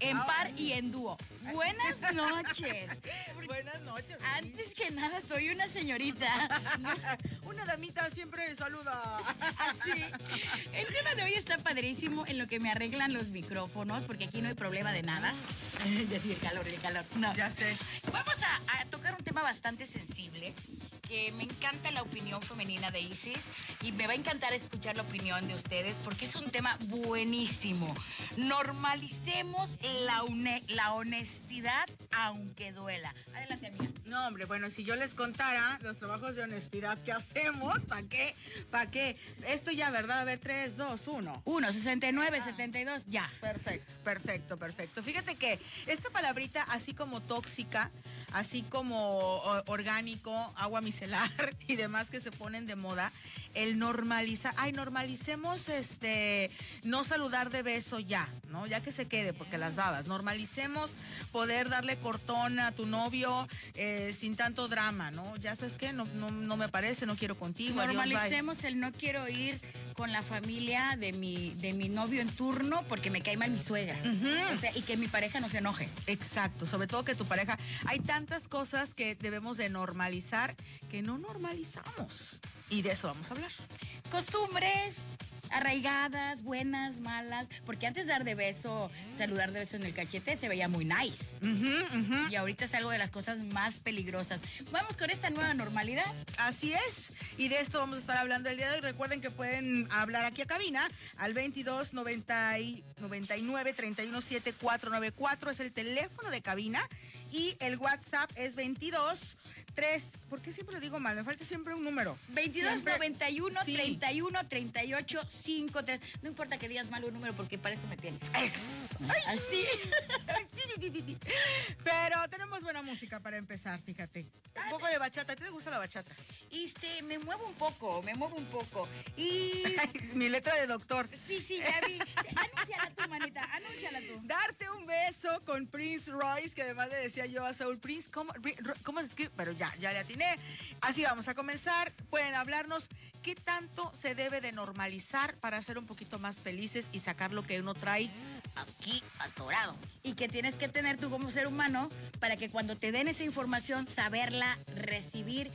en par y en dúo. Buenas noches. Buenas noches. Antes que nada, soy una señorita. una damita siempre saluda. Así. El tema de hoy está padrísimo en lo que me arreglan los micrófonos, porque aquí no hay problema de nada. ya sí, el calor, el calor. No. Ya sé. Vamos a, a tocar un tema bastante sensible que me encanta la opinión femenina de Isis y me va a encantar escuchar la opinión de ustedes porque es un tema buenísimo. Normalicemos la, une- la honestidad aunque duela. Adelante, amiga. No, hombre, bueno, si yo les contara los trabajos de honestidad que hacemos, ¿para qué? ¿Para qué? Esto ya, ¿verdad? A ver, 3, 2, 1. 1, 69, 72, ya. Perfecto, perfecto, perfecto. Fíjate que esta palabrita, así como tóxica, así como orgánico, agua micelar y demás que se ponen de moda, el normalizar, ay, normalicemos este, no saludar de beso ya, ¿no? Ya que se quede, porque las babas. Normalicemos poder darle cortón a tu novio eh, sin tanto drama, ¿no? Ya sabes qué, no, no, no me parece, no quiero contigo. adiós. Normalicemos el no quiero ir con la familia de mi, de mi novio en turno porque me cae mal mi suegra. O sea, y que mi pareja no se enoje. Exacto, sobre todo que tu pareja. Hay tantas cosas que debemos de normalizar que no normalizamos. Y de eso vamos a hablar. Costumbres arraigadas, buenas, malas, porque antes dar de beso, saludar de beso en el cachete se veía muy nice. Y ahorita es algo de las cosas más peligrosas. Vamos con esta nueva normalidad. Así es. Y de esto vamos a estar hablando el día de hoy. Recuerden que pueden hablar aquí a cabina al 22 90 y 99 31 7494 es el teléfono de cabina y el WhatsApp es 22 3. ¿Por qué siempre lo digo mal? Me falta siempre un número. 22 Siempre- 91 Sí. 31 38 53. No importa que digas mal un número porque para eso me tienes. Es. Ay, Así. Pero tenemos buena música para empezar, fíjate. Un poco de bachata. ¿A ti te gusta la bachata? Este, me muevo un poco, me muevo un poco. Y. Mi letra de doctor. Sí, sí, ya vi. Anúnciala tú, manita, anúnciala tú. Darte un beso con Prince Royce, que además le decía yo a Saul Prince, ¿cómo, cómo se escribe? Pero ya, ya le atiné. Así vamos a comenzar. Pueden hablarnos qué tanto se debe de normalizar para ser un poquito más felices y sacar lo que uno trae aquí atorado. Y que tienes que tener tú como ser humano para que cuando te den esa información, saberla recibir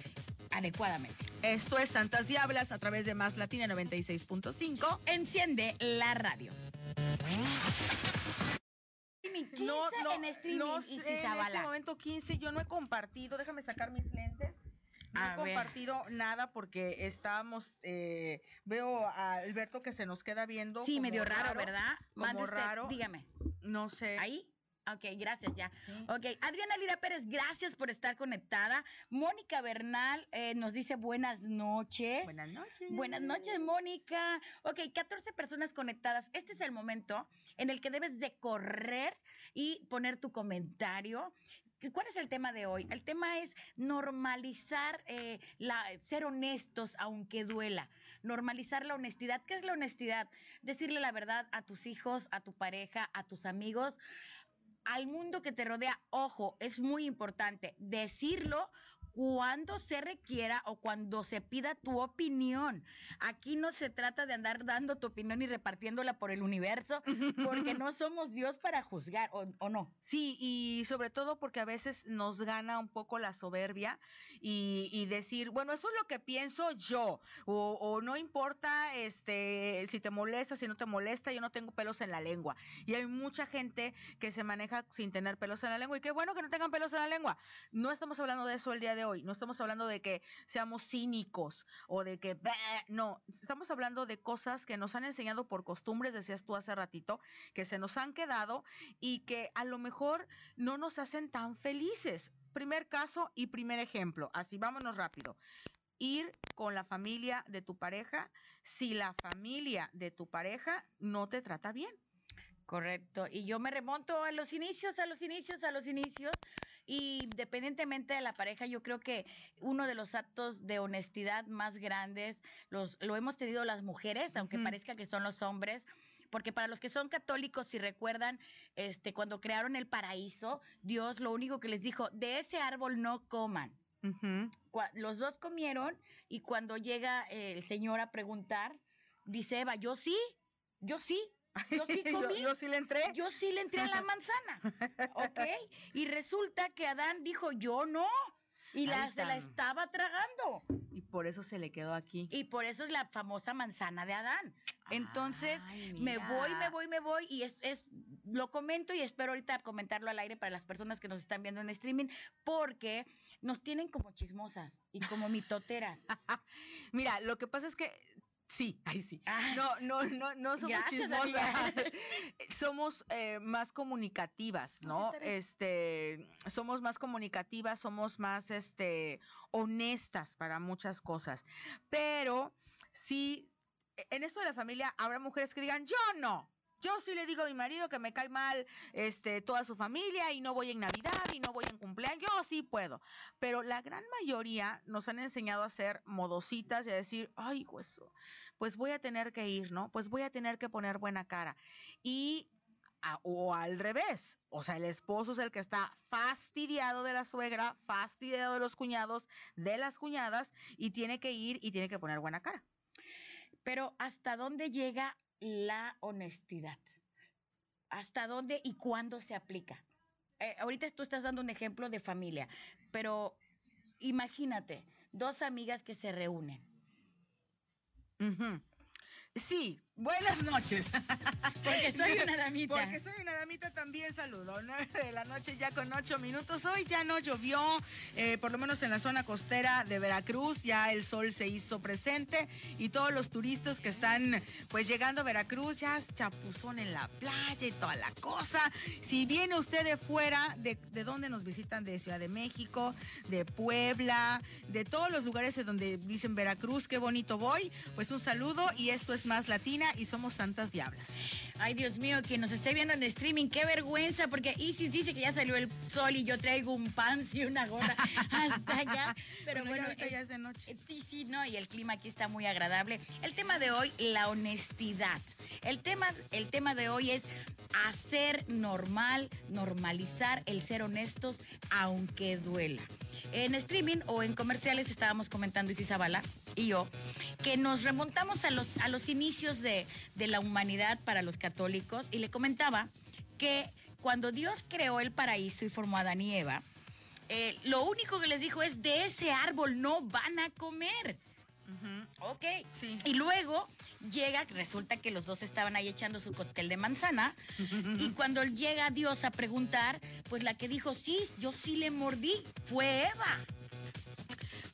adecuadamente. Esto es Santas Diablas a través de Más Latina 96.5. Enciende la radio. Streaming, 15 No, no, en streaming, no sé, en Zavala. este momento 15 yo no he compartido, déjame sacar mis lentes. No A he ver. compartido nada porque estábamos, eh, veo a Alberto que se nos queda viendo. Sí, medio raro, ¿verdad? como Mande usted, raro. Dígame. No sé. ¿Ahí? Ok, gracias ya. Ok, Adriana Lira Pérez, gracias por estar conectada. Mónica Bernal eh, nos dice buenas noches. Buenas noches. Buenas noches, Mónica. Ok, 14 personas conectadas. Este es el momento en el que debes de correr y poner tu comentario. ¿Cuál es el tema de hoy? El tema es normalizar, eh, la, ser honestos aunque duela. Normalizar la honestidad. ¿Qué es la honestidad? Decirle la verdad a tus hijos, a tu pareja, a tus amigos, al mundo que te rodea. Ojo, es muy importante decirlo cuando se requiera o cuando se pida tu opinión. Aquí no se trata de andar dando tu opinión y repartiéndola por el universo, porque no somos Dios para juzgar, ¿o, o no? Sí, y sobre todo porque a veces nos gana un poco la soberbia y, y decir, bueno, eso es lo que pienso yo, o, o no importa este si te molesta, si no te molesta, yo no tengo pelos en la lengua. Y hay mucha gente que se maneja sin tener pelos en la lengua, y qué bueno que no tengan pelos en la lengua. No estamos hablando de eso el día de hoy, no estamos hablando de que seamos cínicos o de que, no, estamos hablando de cosas que nos han enseñado por costumbres, decías tú hace ratito, que se nos han quedado y que a lo mejor no nos hacen tan felices. Primer caso y primer ejemplo. Así vámonos rápido. Ir con la familia de tu pareja si la familia de tu pareja no te trata bien. Correcto. Y yo me remonto a los inicios, a los inicios, a los inicios. Y independientemente de la pareja, yo creo que uno de los actos de honestidad más grandes los, lo hemos tenido las mujeres, aunque parezca que son los hombres. Porque para los que son católicos, si recuerdan, este, cuando crearon el paraíso, Dios lo único que les dijo, de ese árbol no coman. Los dos comieron y cuando llega eh, el Señor a preguntar, dice Eva, yo sí, yo sí, Yo sí comí. yo, sí le entré. Yo sí le entré a la manzana. ¿Ok? Y resulta que Adán dijo, yo no. Y la, se la estaba tragando. Y por eso se le quedó aquí. Y por eso es la famosa manzana de Adán. Entonces, me voy, me voy, me voy. Y es, es, lo comento y espero ahorita comentarlo al aire para las personas que nos están viendo en streaming, porque nos tienen como chismosas y como mitoteras. Mira, lo que pasa es que Sí, ahí sí. Ah. no, no, no, no somos chismosas. somos eh, más comunicativas, ¿no? Este, somos más comunicativas, somos más, este, honestas para muchas cosas. Pero sí, en esto de la familia habrá mujeres que digan, yo no. Yo sí le digo a mi marido que me cae mal este, toda su familia y no voy en Navidad y no voy en cumpleaños. Yo sí puedo. Pero la gran mayoría nos han enseñado a ser modositas y a decir, ay, hueso, pues voy a tener que ir, ¿no? Pues voy a tener que poner buena cara. Y o al revés, o sea, el esposo es el que está fastidiado de la suegra, fastidiado de los cuñados, de las cuñadas, y tiene que ir y tiene que poner buena cara. Pero ¿hasta dónde llega la honestidad? ¿Hasta dónde y cuándo se aplica? Eh, ahorita tú estás dando un ejemplo de familia, pero imagínate, dos amigas que se reúnen. Sí, buenas noches. Porque soy una damita. Porque soy una damita también saludo. 9 de la noche ya con ocho minutos. Hoy ya no llovió, eh, por lo menos en la zona costera de Veracruz. Ya el sol se hizo presente y todos los turistas que están pues llegando a Veracruz ya chapuzón en la playa y toda la cosa. Si viene usted de fuera, de, de dónde nos visitan? De Ciudad de México, de Puebla, de todos los lugares donde dicen Veracruz, qué bonito voy. Pues un saludo y esto es más latina y somos santas diablas. Ay, Dios mío, quien nos esté viendo en streaming, qué vergüenza, porque Isis dice que ya salió el sol y yo traigo un pants y una gorra hasta allá. Pero bueno, ya, ya es de noche. Eh, sí, sí, no, y el clima aquí está muy agradable. El tema de hoy, la honestidad. El tema, el tema de hoy es hacer normal, normalizar el ser honestos, aunque duela. En streaming o en comerciales estábamos comentando Isis Zavala y yo que nos remontamos a los, a los inicios de, la humanidad para los católicos y le comentaba que cuando Dios creó el paraíso y formó a Adán y Eva, eh, lo único que les dijo es de ese árbol no van a comer. Ok. Sí. Y luego llega, resulta que los dos estaban ahí echando su cóctel de manzana. y cuando llega Dios a preguntar, pues la que dijo, sí, yo sí le mordí, fue Eva.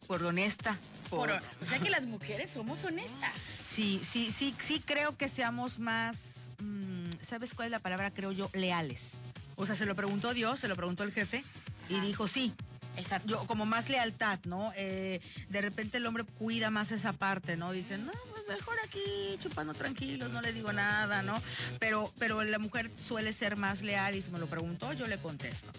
Por honesta. o sea que las mujeres somos honestas. Sí, sí, sí, sí creo que seamos más, mm, ¿sabes cuál es la palabra? Creo yo, leales. O sea, se lo preguntó Dios, se lo preguntó el jefe y dijo, sí, Exacto. Como más lealtad, ¿no? Eh, de repente el hombre cuida más esa parte, ¿no? Dicen, no, pues mejor aquí chupando tranquilos, no le digo nada, ¿no? Pero, pero la mujer suele ser más leal y si me lo preguntó, yo le contesto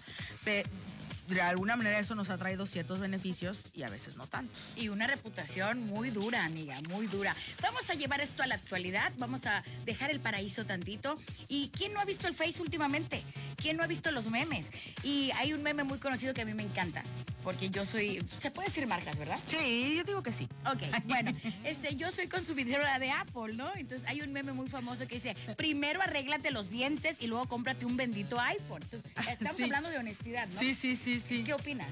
de alguna manera eso nos ha traído ciertos beneficios y a veces no tantos. Y una reputación muy dura, amiga, muy dura. Vamos a llevar esto a la actualidad, vamos a dejar el paraíso tantito. ¿Y quién no ha visto el Face últimamente? ¿Quién no ha visto los memes? Y hay un meme muy conocido que a mí me encanta, porque yo soy, se puede decir marcas, ¿verdad? Sí, yo digo que sí. Ok, bueno, este, yo soy consumidora de Apple, ¿no? Entonces hay un meme muy famoso que dice, primero arréglate los dientes y luego cómprate un bendito iPhone. Entonces, estamos hablando de honestidad, ¿no? Sí, sí, sí, sí. ¿Qué opinas?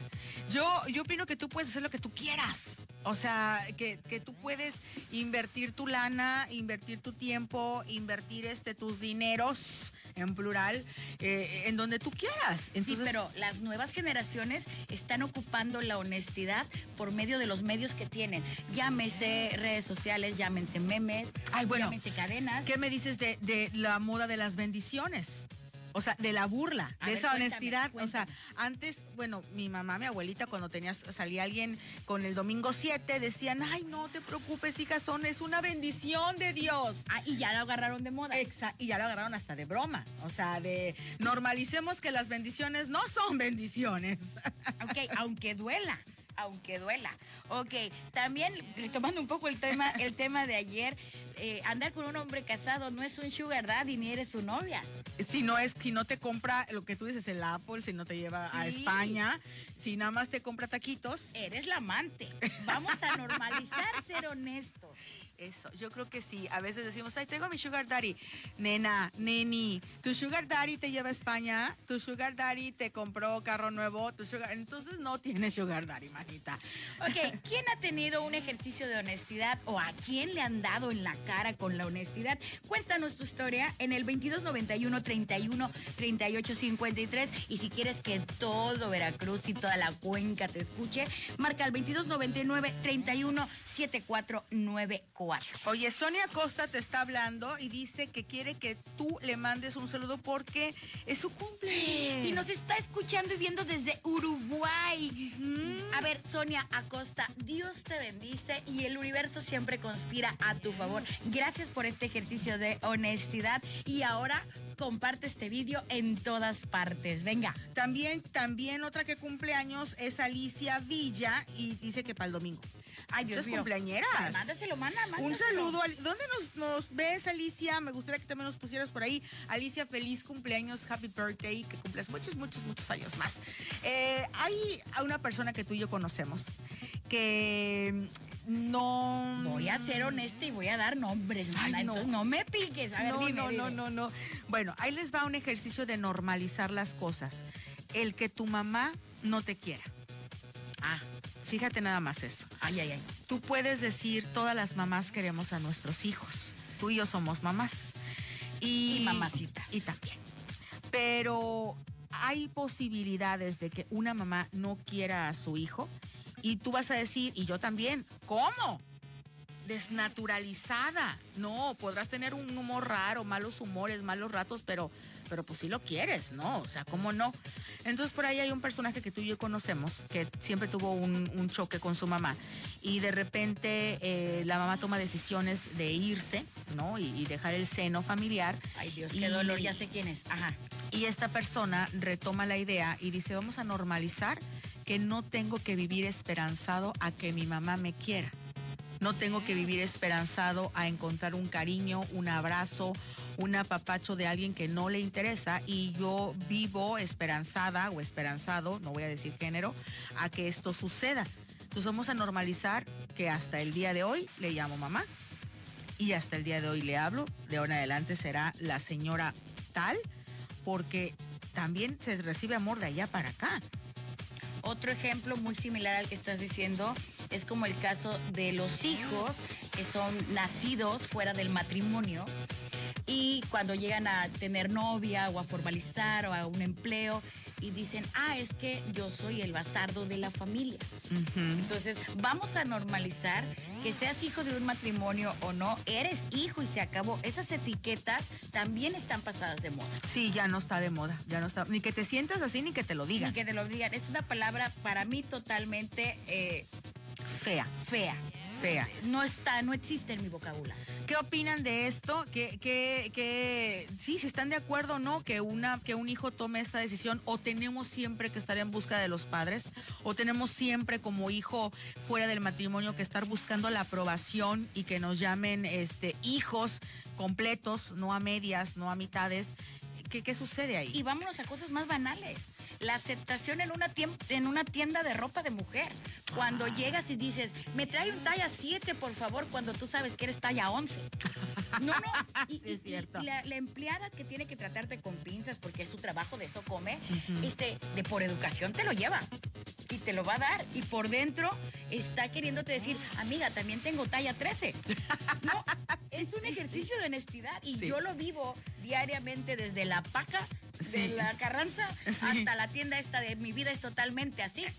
Yo, yo opino que tú puedes hacer lo que tú quieras. O sea, que, tú puedes invertir tu lana, invertir tu tiempo, invertir este tus dineros en plural, eh, en donde tú quieras. sí, pero las nuevas generaciones están ocupando la honestidad por medio de los medios que tienen. Llámese redes sociales, llámense memes, Ay, bueno, llámense cadenas. ¿Qué me dices de, de la moda de las bendiciones? O sea, de la burla, de esa honestidad. O sea, antes, bueno, mi mamá, mi abuelita, cuando tenías, salía alguien con el domingo 7, decían, ay, no te preocupes, hija, son, es una bendición de Dios. Ah, y ya lo agarraron de moda. Exacto, y ya lo agarraron hasta de broma. O sea, de normalicemos que las bendiciones no son bendiciones. Ok, aunque duela aunque duela. Ok, también retomando un poco el tema, el tema de ayer, eh, andar con un hombre casado no es un sugar daddy ni eres su novia. Si no es, si no te compra lo que tú dices, el Apple, si no te lleva a España, si nada más te compra taquitos. Eres la amante. Vamos a normalizar ser honestos. Eso, yo creo que sí. A veces decimos, ay, tengo mi sugar daddy. Nena, neni, tu sugar daddy te lleva a España, tu sugar daddy te compró carro nuevo, tu sugar... Entonces no tienes sugar daddy, manita. Ok, ¿quién ha tenido un ejercicio de honestidad o a quién le han dado en la cara con la honestidad? Cuéntanos tu historia en el 2291 31 38 53 y si quieres que todo Veracruz y toda la cuenca te escuche, marca el 2299 31 7494. Oye, Sonia Costa te está hablando y dice que quiere que tú le mandes un saludo porque es su cumple. Y nos está escuchando y viendo desde Uruguay. A ver, Sonia Acosta, Dios te bendice y el universo siempre conspira a tu favor. Gracias por este ejercicio de honestidad y ahora comparte este vídeo en todas partes. Venga. También, también otra que cumple años es Alicia Villa y dice que para el domingo. Ay, Dios Muchas mío. cumpleañeras. Mándaselo, manda, Un saludo. ¿Dónde nos, nos ves, Alicia? Me gustaría que también nos pusieras por ahí. Alicia, feliz cumpleaños, happy birthday, que cumplas muchos, muchos, muchos años más. Eh, hay a una persona que tú y yo conocemos que no... Voy a ser honesta y voy a dar nombres, Ay, no. entonces no me piques. A ver, no, dime, no, dime. no, no, no. Bueno, ahí les va un ejercicio de normalizar las cosas. El que tu mamá no te quiera. Fíjate nada más eso. ay, ay, ay. Tú puedes decir, todas las mamás queremos a nuestros hijos. Tú y yo somos mamás. Y, Y mamacitas. Y también. Pero hay posibilidades de que una mamá no quiera a su hijo y tú vas a decir, y yo también, ¿cómo? Desnaturalizada. No, podrás tener un humor raro, malos humores, malos ratos, pero, pero pues sí lo quieres, ¿no? O sea, ¿cómo no? Entonces por ahí hay un personaje que tú y yo conocemos que siempre tuvo un, un choque con su mamá y de repente eh, la mamá toma decisiones de irse, ¿no? Y, y dejar el seno familiar. Ay, Dios, Y- qué dolor, ya sé quién es. Ajá. Y esta persona retoma la idea y dice, vamos a normalizar que no tengo que vivir esperanzado a que mi mamá me quiera. No tengo que vivir esperanzado a encontrar un cariño, un abrazo, un apapacho de alguien que no le interesa y yo vivo esperanzada o esperanzado, no voy a decir género, a que esto suceda. Entonces vamos a normalizar que hasta el día de hoy le llamo mamá y hasta el día de hoy le hablo. De ahora en adelante será la señora tal porque también se recibe amor de allá para acá. Otro ejemplo muy similar al que estás diciendo es como el caso de los hijos que son nacidos fuera del matrimonio y cuando llegan a tener novia o a formalizar o a un empleo y dicen, ah, es que yo soy el bastardo de la familia. Entonces, vamos a normalizar que seas hijo de un matrimonio o no, eres hijo y se acabó. Esas etiquetas también están pasadas de moda. Sí, ya no está de moda, ya no está. Ni que te sientas así ni que te lo Ni digan. que te lo digan. Es una palabra para mí totalmente eh, Fea, fea. fea. No está, no existe en mi vocabulario. ¿Qué opinan de esto? ¿Que, que, que sí, si están de acuerdo o no que, una, que un hijo tome esta decisión? ¿O tenemos siempre que estar en busca de los padres? ¿O tenemos siempre como hijo fuera del matrimonio que estar buscando la aprobación y que nos llamen este, hijos completos, no a medias, no a mitades? ¿Qué, qué sucede ahí? Y vámonos a cosas más banales. La aceptación en una, tiem- en una tienda de ropa de mujer. Cuando Ah. llegas y dices, me trae un talla 7, por favor, cuando tú sabes que eres talla 11. No, no. Y, Sí, es y- y cierto. la, la empleada que tiene que tratarte con pinzas porque es su trabajo, de eso come, este, de por educación te lo lleva. Y te lo va a dar. Y por dentro está queriéndote decir, amiga, también tengo talla 13. No, es un ejercicio de honestidad. Y Sí. yo lo vivo diariamente desde la paca de Sí. la Carranza hasta la tienda esta de mi vida es totalmente así.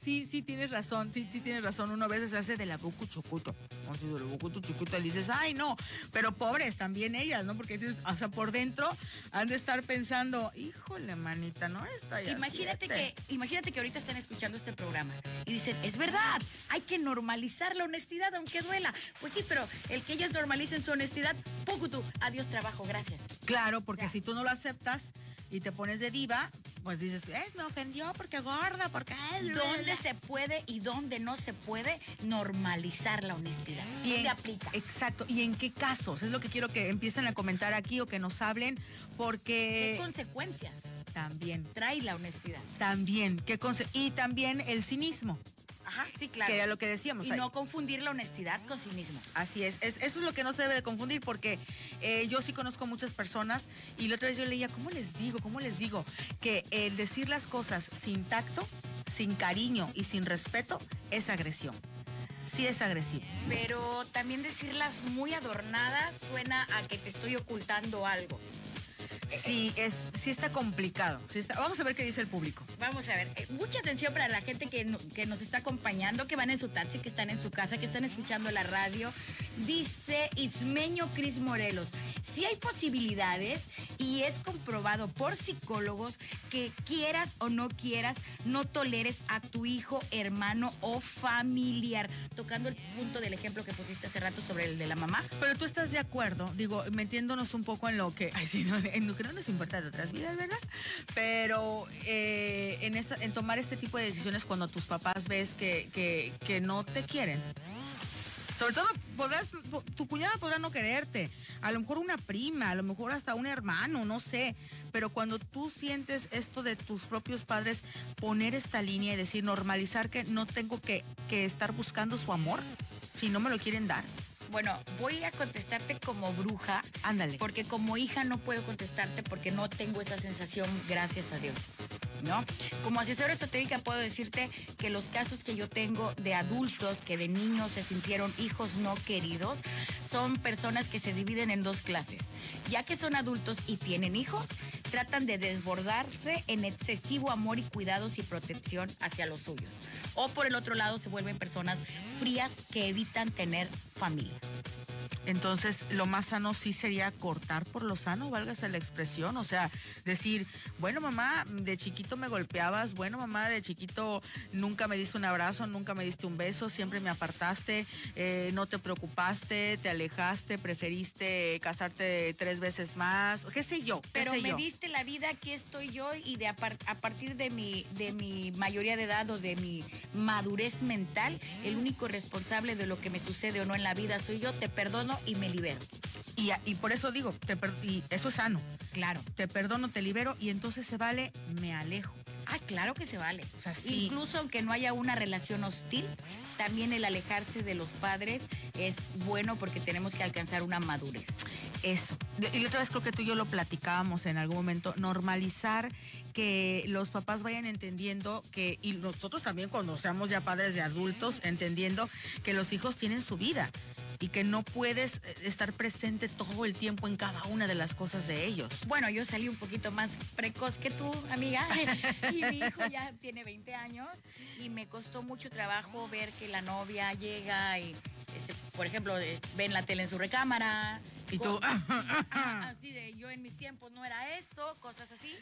Sí, sí, tienes razón, sí, sí tienes razón. Uno a veces se hace de la bucu chucuto. Así de la chucuto. Y dices, ay, no. Pero pobres también ellas, ¿no? Porque dices, o sea, por dentro han de estar pensando, híjole, manita, no está ya. Imagínate que, imagínate que ahorita están escuchando este programa y dicen, es verdad, hay que normalizar la honestidad aunque duela. Pues sí, pero el que ellas normalicen su honestidad, poco tú, adiós trabajo, gracias. Claro, porque si tú no lo aceptas y te pones de diva, pues dices, eh, me ofendió porque gorda, porque... ¿Dónde se puede y dónde no se puede normalizar la honestidad? Y ¿Dónde aplica? Exacto. ¿Y en qué casos? Es lo que quiero que empiecen a comentar aquí o que nos hablen, ¿Qué porque consecuencias también, trae la honestidad? también, ¿qué y también el cinismo. Ajá, sí, claro. Que era lo que decíamos. Y no confundir la honestidad con sí mismo. Así es. eso es lo que no se debe de confundir porque eh, yo sí conozco muchas personas y la otra vez yo leía, ¿cómo les digo? ¿Cómo les digo? Que el decir las cosas sin tacto, sin cariño y sin respeto es agresión sí es agresivo. Pero también decirlas muy adornadas suena a que te estoy ocultando algo. Sí, es, sí está complicado. vamos a ver qué dice el público. Vamos a ver. Eh, mucha atención para la gente que, que nos está acompañando, que van en su taxi, que están en su casa, que están escuchando la radio. Dice Ismeño Cris Morelos. Si hay posibilidades y es comprobado por psicólogos que quieras o no quieras, no toleres a tu hijo, hermano o familiar. Tocando el punto del ejemplo que pusiste hace rato sobre el de la mamá. Pero tú estás de acuerdo, digo, metiéndonos un poco en lo que, ay, sí, no, en lo que no nos importa de otras vidas, ¿verdad? Pero eh, en, en tomar este tipo de decisiones cuando tus papás ves que, que, que no te quieren. Sobre todo, podrás, tu cuñada podrá no quererte, a lo mejor una prima, a lo mejor hasta un hermano, no sé. Pero cuando tú sientes esto de tus propios padres, poner esta línea y decir, normalizar que no tengo que, que estar buscando su amor si no me lo quieren dar. Bueno, voy a contestarte como bruja. Ándale. Porque como hija no puedo contestarte porque no tengo esa sensación, gracias a Dios. ¿No? Como asesora esotérica puedo decirte que los casos que yo tengo de adultos que de niños se sintieron hijos no queridos son personas que se dividen en dos clases. Ya que son adultos y tienen hijos, tratan de desbordarse en excesivo amor y cuidados y protección hacia los suyos. O por el otro lado se vuelven personas frías que evitan tener familia. Entonces, lo más sano sí sería cortar por lo sano, válgase la expresión. O sea, decir, bueno, mamá, de chiquito me golpeabas, bueno, mamá, de chiquito nunca me diste un abrazo, nunca me diste un beso, siempre me apartaste, eh, no te preocupaste, te alejaste, preferiste casarte tres veces más, qué sé yo. Pero me diste la vida, aquí estoy yo, y de a, partir de mi, de mi mayoría de edad o de mi madurez mental, el único responsable de lo que me sucede o no en la vida soy yo, te perdono y me libero. Y, y por eso digo, te y eso es sano. Claro. Te perdono, te libero y entonces se vale, me alejo. Ah, claro que se vale. Incluso aunque no haya una relación hostil, también el alejarse de los padres es bueno porque tenemos que alcanzar una madurez. Eso. Y la otra vez creo que tú y yo lo platicábamos en algún momento, normalizar que los papás vayan entendiendo que, y nosotros también cuando seamos ya padres de adultos, entendiendo que los hijos tienen su vida y que no puedes eh, estar presente todo el tiempo en cada una de las cosas de ellos. Bueno, yo salí un poquito más precoz que tú, amiga, y mi hijo ya tiene 20 años y me costó mucho trabajo ver que la novia llega y, este, por ejemplo, eh, ven la tele en su recámara. Y tú, así de yo en mis tiempos no era eso, cosas así,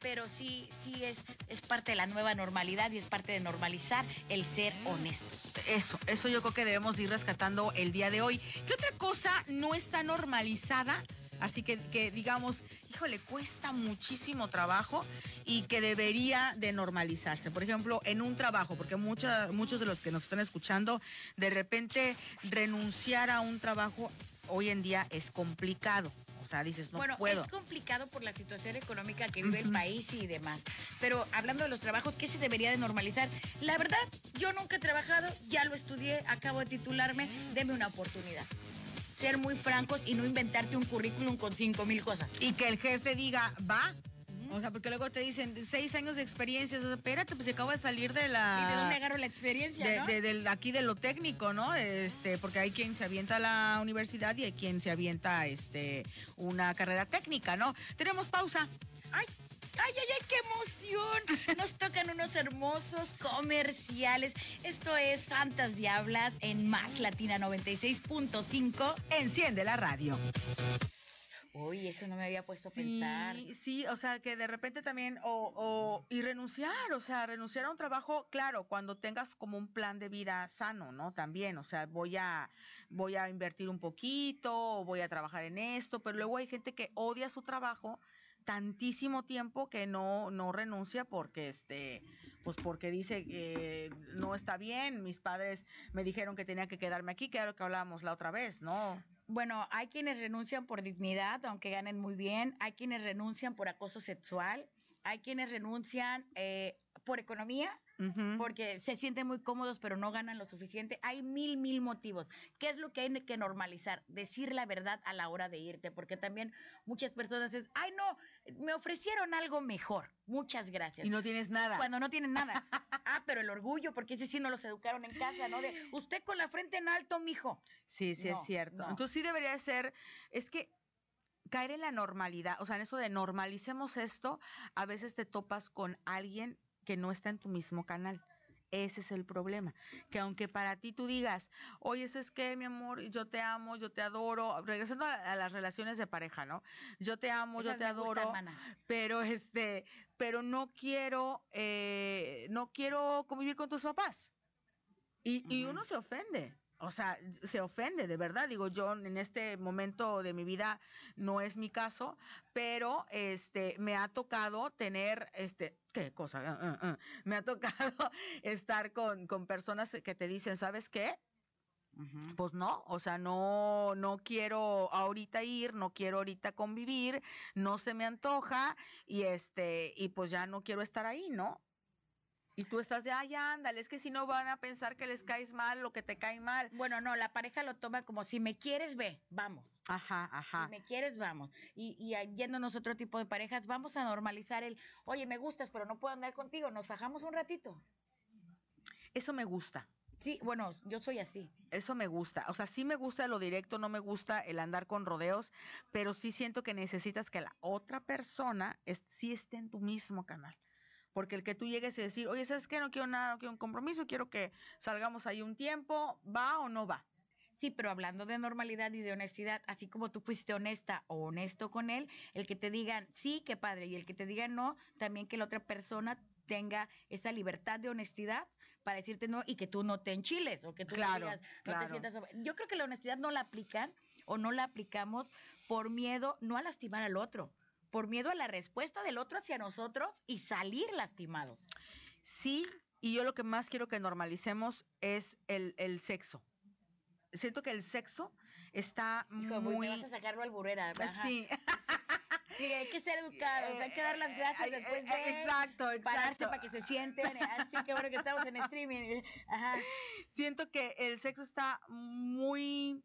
pero sí, sí es, es parte de la nueva normalidad y es parte de normalizar el ser honesto. Eso, eso yo creo que debemos ir rescatando el día de hoy. ¿Qué otra cosa no está normalizada? Así que, que digamos, híjole, cuesta muchísimo trabajo y que debería de normalizarse. Por ejemplo, en un trabajo, porque muchos de los que nos están escuchando, de repente renunciar a un trabajo hoy en día es complicado. O sea, dices, no bueno, puedo. es complicado por la situación económica que vive el país y demás. Pero hablando de los trabajos, ¿qué se debería de normalizar? La verdad, yo nunca he trabajado, ya lo estudié, acabo de titularme, deme una oportunidad ser muy francos y no inventarte un currículum con cinco mil cosas. Y que el jefe diga, va, o sea, porque luego te dicen seis años de experiencia. O sea, espérate, pues acabo de salir de la. ¿Y de dónde agarro la experiencia? De, aquí de lo técnico, ¿no? Este, porque hay quien se avienta a la universidad y hay quien se avienta este, una carrera técnica, ¿no? Tenemos pausa. ¡Ay! ¡Ay, ay, ay, qué emoción! Nos tocan unos hermosos comerciales. Esto es Santas Diablas en Más Latina 96.5. Enciende la radio. Uy, eso no me había puesto a pensar. Sí, o sea, que de repente también, o, o, y renunciar, o sea, renunciar a un trabajo, claro, cuando tengas como un plan de vida sano, ¿no? También, o sea, voy a, voy a invertir un poquito, o voy a trabajar en esto, pero luego hay gente que odia su trabajo tantísimo tiempo que no, no renuncia porque este, pues porque dice que no está bien, mis padres me dijeron que tenía que quedarme aquí, que era lo que hablábamos la otra vez, ¿no? Bueno, hay quienes renuncian por dignidad, aunque ganen muy bien, hay quienes renuncian por acoso sexual, hay quienes renuncian eh, por economía, Porque se sienten muy cómodos pero no ganan lo suficiente. Hay mil, mil motivos. ¿Qué es lo que hay que normalizar? Decir la verdad a la hora de irte, porque también muchas personas es, ay no, me ofrecieron algo mejor. Muchas gracias. Y no tienes nada. Cuando no tienen nada. Ah, pero el orgullo, porque ese sí no los educaron en casa, ¿no? De usted con la frente en alto, mijo. Sí, sí No, es cierto. no. Entonces sí debería de ser, es que caer en la normalidad, o sea, en eso de normalicemos esto, a veces te topas con alguien que no está en tu mismo canal. Ese es el problema. Que aunque para ti tú digas, oye, eso es que, mi amor, yo te amo, yo te adoro, regresando a, a las relaciones de pareja, ¿no? Yo te amo, yo te adoro, pero este, pero no quiero, eh, no quiero convivir con tus papás. Y, uno se ofende. O sea, se ofende, de verdad. Digo, yo en este momento de mi vida no es mi caso, pero este me ha tocado tener este qué cosa, Ah, ah, ah. me ha tocado estar con, con personas que te dicen, ¿sabes qué? Pues no, o sea, no, no quiero ahorita ir, no quiero ahorita convivir, no se me antoja, y este, y pues ya no quiero estar ahí, ¿no? Y tú estás de, ay, ándale, es que si no van a pensar que les caes mal lo que te cae mal. Bueno, no, la pareja lo toma como si me quieres, ve, vamos. Ajá, ajá. Si me quieres, vamos. Y, y yéndonos otro tipo de parejas, vamos a normalizar el, oye, me gustas, pero no puedo andar contigo, nos fajamos un ratito. Eso me gusta. Sí, bueno, yo soy así. Eso me gusta. O sea, sí me gusta lo directo, no me gusta el andar con rodeos, pero sí siento que necesitas que la otra persona es- sí esté en tu mismo canal. Porque el que tú llegues y decir, oye, ¿sabes qué? No quiero nada, no quiero un compromiso, quiero que salgamos ahí un tiempo, ¿va o no va? Sí, pero hablando de normalidad y de honestidad, así como tú fuiste honesta o honesto con él, el que te digan sí, qué padre, y el que te digan no, también que la otra persona tenga esa libertad de honestidad para decirte no y que tú no te enchiles o que tú no Claro, digas, no claro. te sientas... Yo creo que la honestidad no la aplican o no la aplicamos por miedo no a lastimar al otro, por miedo a la respuesta del otro hacia nosotros y salir lastimados. Sí, y yo lo que más quiero que normalicemos es el, el sexo. Siento que el sexo está Hijo, muy... muy... vas a sacarlo al burrera. ajá. Sí. Sí, hay que ser educados, hay que dar las gracias Eh, después eh, de... Exacto, pararse exacto. para que se sienten. Así que bueno que estamos en streaming. Ajá. siento que el sexo está muy,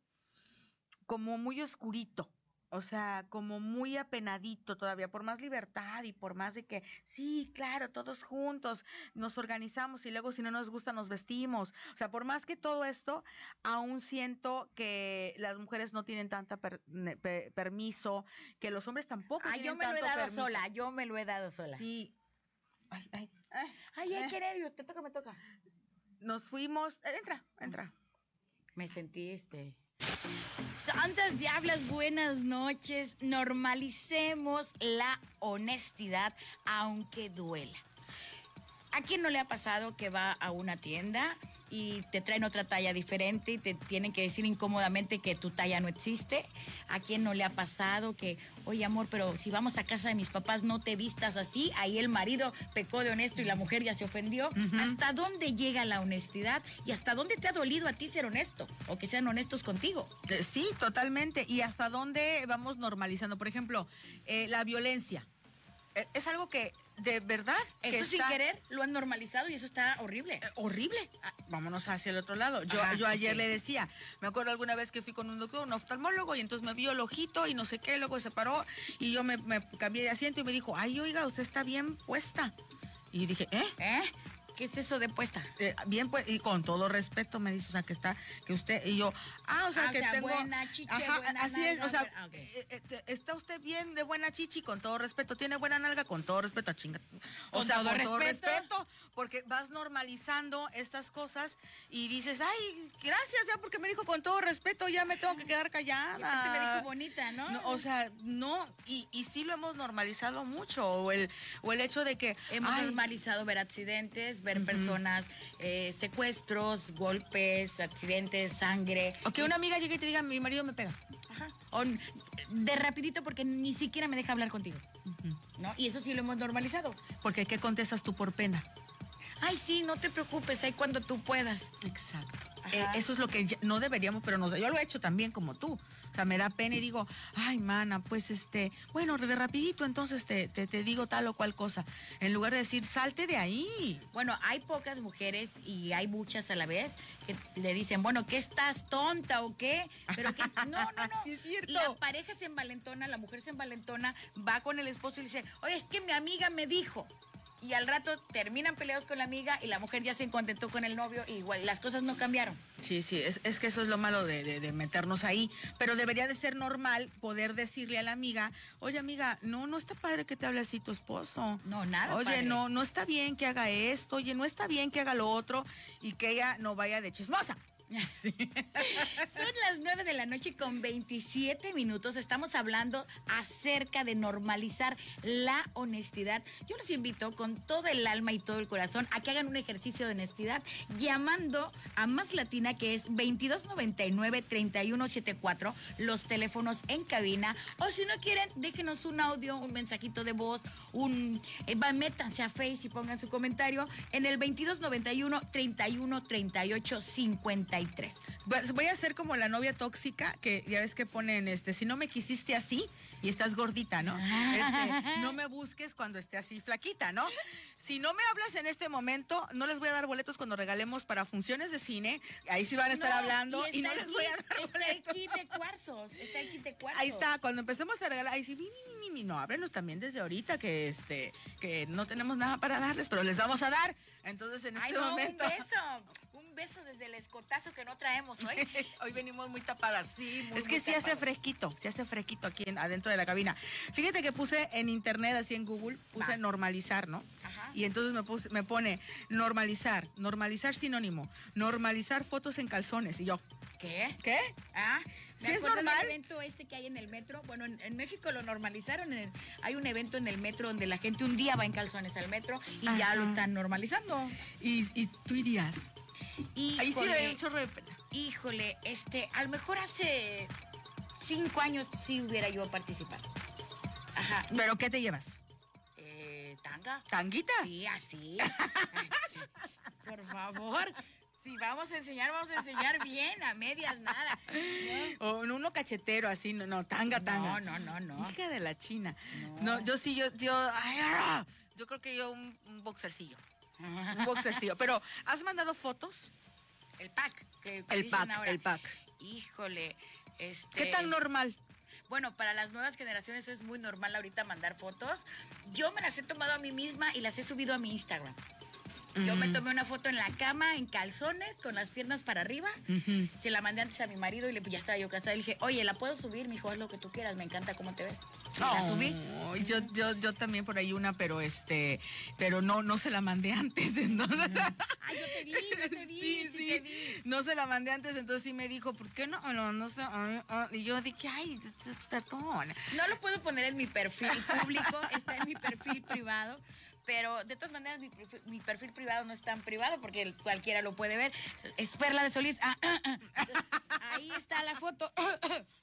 como muy oscurito. O sea, como muy apenadito todavía, por más libertad y por más de que, sí, claro, todos juntos nos organizamos y luego si no nos gusta nos vestimos. O sea, por más que todo esto, aún siento que las mujeres no tienen tanta per- permiso, que los hombres tampoco Ay, tienen yo me lo he dado permiso. sola, yo me lo he dado sola. Sí. Ay, ay, ay. Ay, ay, Eh. qué nervios, te toca, me toca. Nos fuimos, eh, entra, entra. Me sentí este. Santas diablas, buenas noches. Normalicemos la honestidad, aunque duela. ¿A quién no le ha pasado que va a una tienda y te traen otra talla diferente y te tienen que decir incómodamente que tu talla no existe? ¿A quién no le ha pasado que, oye amor, pero si vamos a casa de mis papás no te vistas así? Ahí el marido pecó de honesto y la mujer ya se ofendió. ¿Hasta dónde llega la honestidad y hasta dónde te ha dolido a ti ser honesto o que sean honestos contigo? Eh, Sí, totalmente. ¿Y hasta dónde vamos normalizando? Por ejemplo, eh, la violencia. Eh, es algo que de verdad que Eso sin está, querer lo han normalizado y eso está horrible. eh, horrible. Ah, vámonos hacia el otro lado. Yo, Ajá, yo ayer le decía, me acuerdo alguna vez que fui con un doctor, un oftalmólogo, y entonces me vio el ojito y no sé qué, luego se paró y yo me, me cambié de asiento y me dijo, ay, oiga, usted está bien puesta. Y dije, ¿eh? ¿Eh? ¿Qué es eso de puesta? Eh, bien pues y con todo respeto me dice o sea que está que usted y yo ah o sea Ah, o que sea, tengo buena ajá buena así es o sea eh, eh, está usted bien de buena chichi con todo respeto tiene buena nalga con todo respeto chinga o sea todo con todo respeto. porque vas normalizando estas cosas y dices ay gracias ya porque me dijo con todo respeto ya me tengo que quedar callada Y aparte me dijo bonita, ¿no? No, o sea no y, y sí lo hemos normalizado mucho o el o el hecho de que Hemos ay, normalizado ver accidentes, ver personas, eh, secuestros, golpes, accidentes, sangre. Que una amiga llegue y te diga mi marido me pega Ajá. O de rapidito porque ni siquiera me deja hablar contigo, ¿no? Y eso sí lo hemos normalizado. Porque ¿qué contestas tú por pena? Ay, sí, no te preocupes, ahí cuando tú puedas. Exacto. Eh, eso es lo que no deberíamos, pero no, yo lo he hecho también como tú. O sea, me da pena y digo, ay, mana, pues este, bueno, de rapidito entonces te, te, te, digo tal o cual cosa. En lugar de decir, salte de ahí. Bueno, hay pocas mujeres y hay muchas a la vez que le dicen, bueno, ¿qué estás tonta o qué? Pero que, no, no, no. Sí, es cierto. La pareja se envalentona, la mujer se envalentona, va con el esposo y le dice, oye, es que mi amiga me dijo y al rato terminan peleados con la amiga y la mujer ya se contentó con el novio y igual las cosas no cambiaron. Sí, sí, es, es que eso es lo malo de, de, meternos ahí, pero debería de ser normal poder decirle a la amiga, oye amiga, no, no está padre que te hable así tu esposo. No, nada. Oye, no, no está bien que haga esto, oye, no está bien que haga lo otro y que ella no vaya de chismosa. Son las 9 de la noche con 27 minutos. Estamos hablando acerca de normalizar la honestidad. Yo los invito con todo el alma y todo el corazón a que hagan un ejercicio de honestidad llamando a Más Latina que es 2299-3174, los teléfonos en cabina. O si no quieren, déjenos un audio, un mensajito de voz, un... Eh, métanse a Face y pongan su comentario en el 2291 3138 50 Voy a ser como la novia tóxica que ya ves que ponen este, si no me quisiste así y estás gordita, ¿no? Este, no me busques cuando esté así flaquita, ¿no? Si no me hablas en este momento, no les voy a dar boletos cuando regalemos para funciones de cine. Ahí sí van a estar hablando y, no les voy a dar está el kit de cuarzos, está el kit de cuarzos. Ahí está, cuando empecemos a regalar, ahí sí, no, ábrenos también desde ahorita que este que no tenemos nada para darles, pero les vamos a dar. Entonces en este momento. Un beso, desde el escotazo que no traemos hoy. hoy venimos muy tapadas. Sí, Es que sí hace fresquito, sí hace fresquito aquí adentro de la cabina. Fíjate que puse en internet, así en Google, puse normalizar, ¿no? Ajá. Y entonces me, me pone normalizar, normalizar sinónimo, normalizar fotos en calzones. Y yo, ¿qué? ¿Qué? Ah. ¿Sí es normal? El evento este que hay en el metro. Bueno, en, México lo normalizaron. hay un evento en el metro donde la gente un día va en calzones al metro y ya lo están normalizando. ¿Y, tú irías? Ahí sí un chorro de pena. Híjole, este, a lo mejor hace cinco años sí hubiera yo participado. Ajá. ¿Pero qué te llevas? Eh, tanga. ¿Tanguita? Sí, así. Por favor. Si vamos a enseñar, vamos a enseñar bien, a medias nada. O en uno cachetero así, no, no, tanga, tanga. No, no, no, no. Hija de la China. No, yo sí, yo, yo, ah, yo creo que yo un, un boxercillo. Un. Pero, ¿has mandado fotos? El pack. el pack, el pack. Híjole, este... ¿Qué tan normal? Bueno, para las nuevas generaciones es muy normal ahorita mandar fotos. Yo me las he tomado a mí misma y las he subido a mi Instagram. Yo me tomé una foto en la cama, en calzones, con las piernas para arriba. Se la mandé antes a mi marido y le, pues, ya estaba yo casada. Le dije, oye, ¿la puedo subir? Me dijo, haz lo que tú quieras, me encanta cómo te ves. la subí. Yo, yo, yo también por ahí una, pero este, pero no, no se la mandé antes. Entonces... Ay, yo te vi, yo te vi, sí, sí, Te vi. No se la mandé antes, entonces sí me dijo, ¿por qué no? No, no sé. Y yo dije, ay, tatón. No lo puedo poner en mi perfil público, está en mi perfil privado pero de todas maneras mi perfil, privado no es tan privado porque cualquiera lo puede ver. Es Perla de Solís. Ah, ah, ah. ahí está la foto.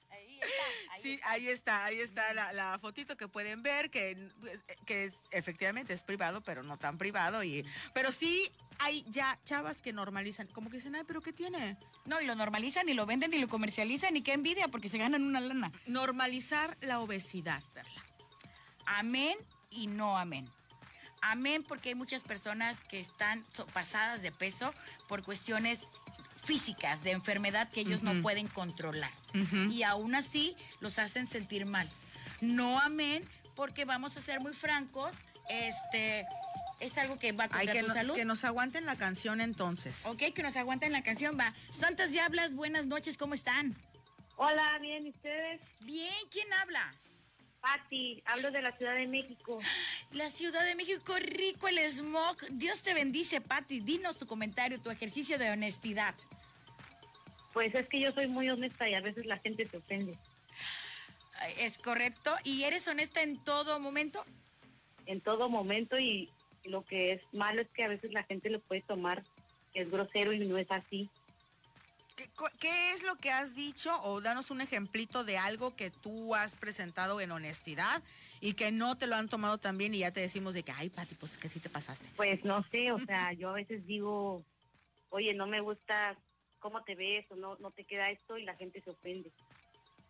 Ahí está, ahí sí, está. ahí está, ahí está la, fotito que pueden ver, que, pues, que efectivamente es privado, pero no tan privado. Y, pero sí hay ya chavas que normalizan, como que dicen, ay, pero ¿qué tiene? No, y lo normalizan y lo venden y lo comercializan y qué envidia porque se ganan una lana. Normalizar la obesidad, Perla. Amén y no amén. Amén, porque hay muchas personas que están pasadas de peso por cuestiones físicas, de enfermedad que ellos no pueden controlar. Y aún así los hacen sentir mal. No amén, porque vamos a ser muy francos, este es algo que va a contra tu salud. Que nos aguanten la canción entonces. Ok, que nos aguanten la canción, va. Santas Diablas, buenas noches, ¿cómo están? Hola, bien, ¿y ustedes? Bien, ¿quién habla? Pati, hablo de la Ciudad de México. La Ciudad de México, rico el smog. Dios te bendice, Pati. Dinos tu comentario, tu ejercicio de honestidad. Pues es que yo soy muy honesta y a veces la gente se ofende. Es correcto. ¿Y eres honesta en todo momento? En todo momento y lo que es malo es que a veces la gente lo puede tomar que es grosero y no es así. ¿Qué, es lo que has dicho? O danos un ejemplito de algo que tú has presentado en honestidad y que no te lo han tomado tan bien y ya te decimos de que, ay, Pati, pues que sí te pasaste. Pues no sé, o sea, yo a veces digo, oye, no me gusta cómo te ves o no, no te queda esto y la gente se ofende.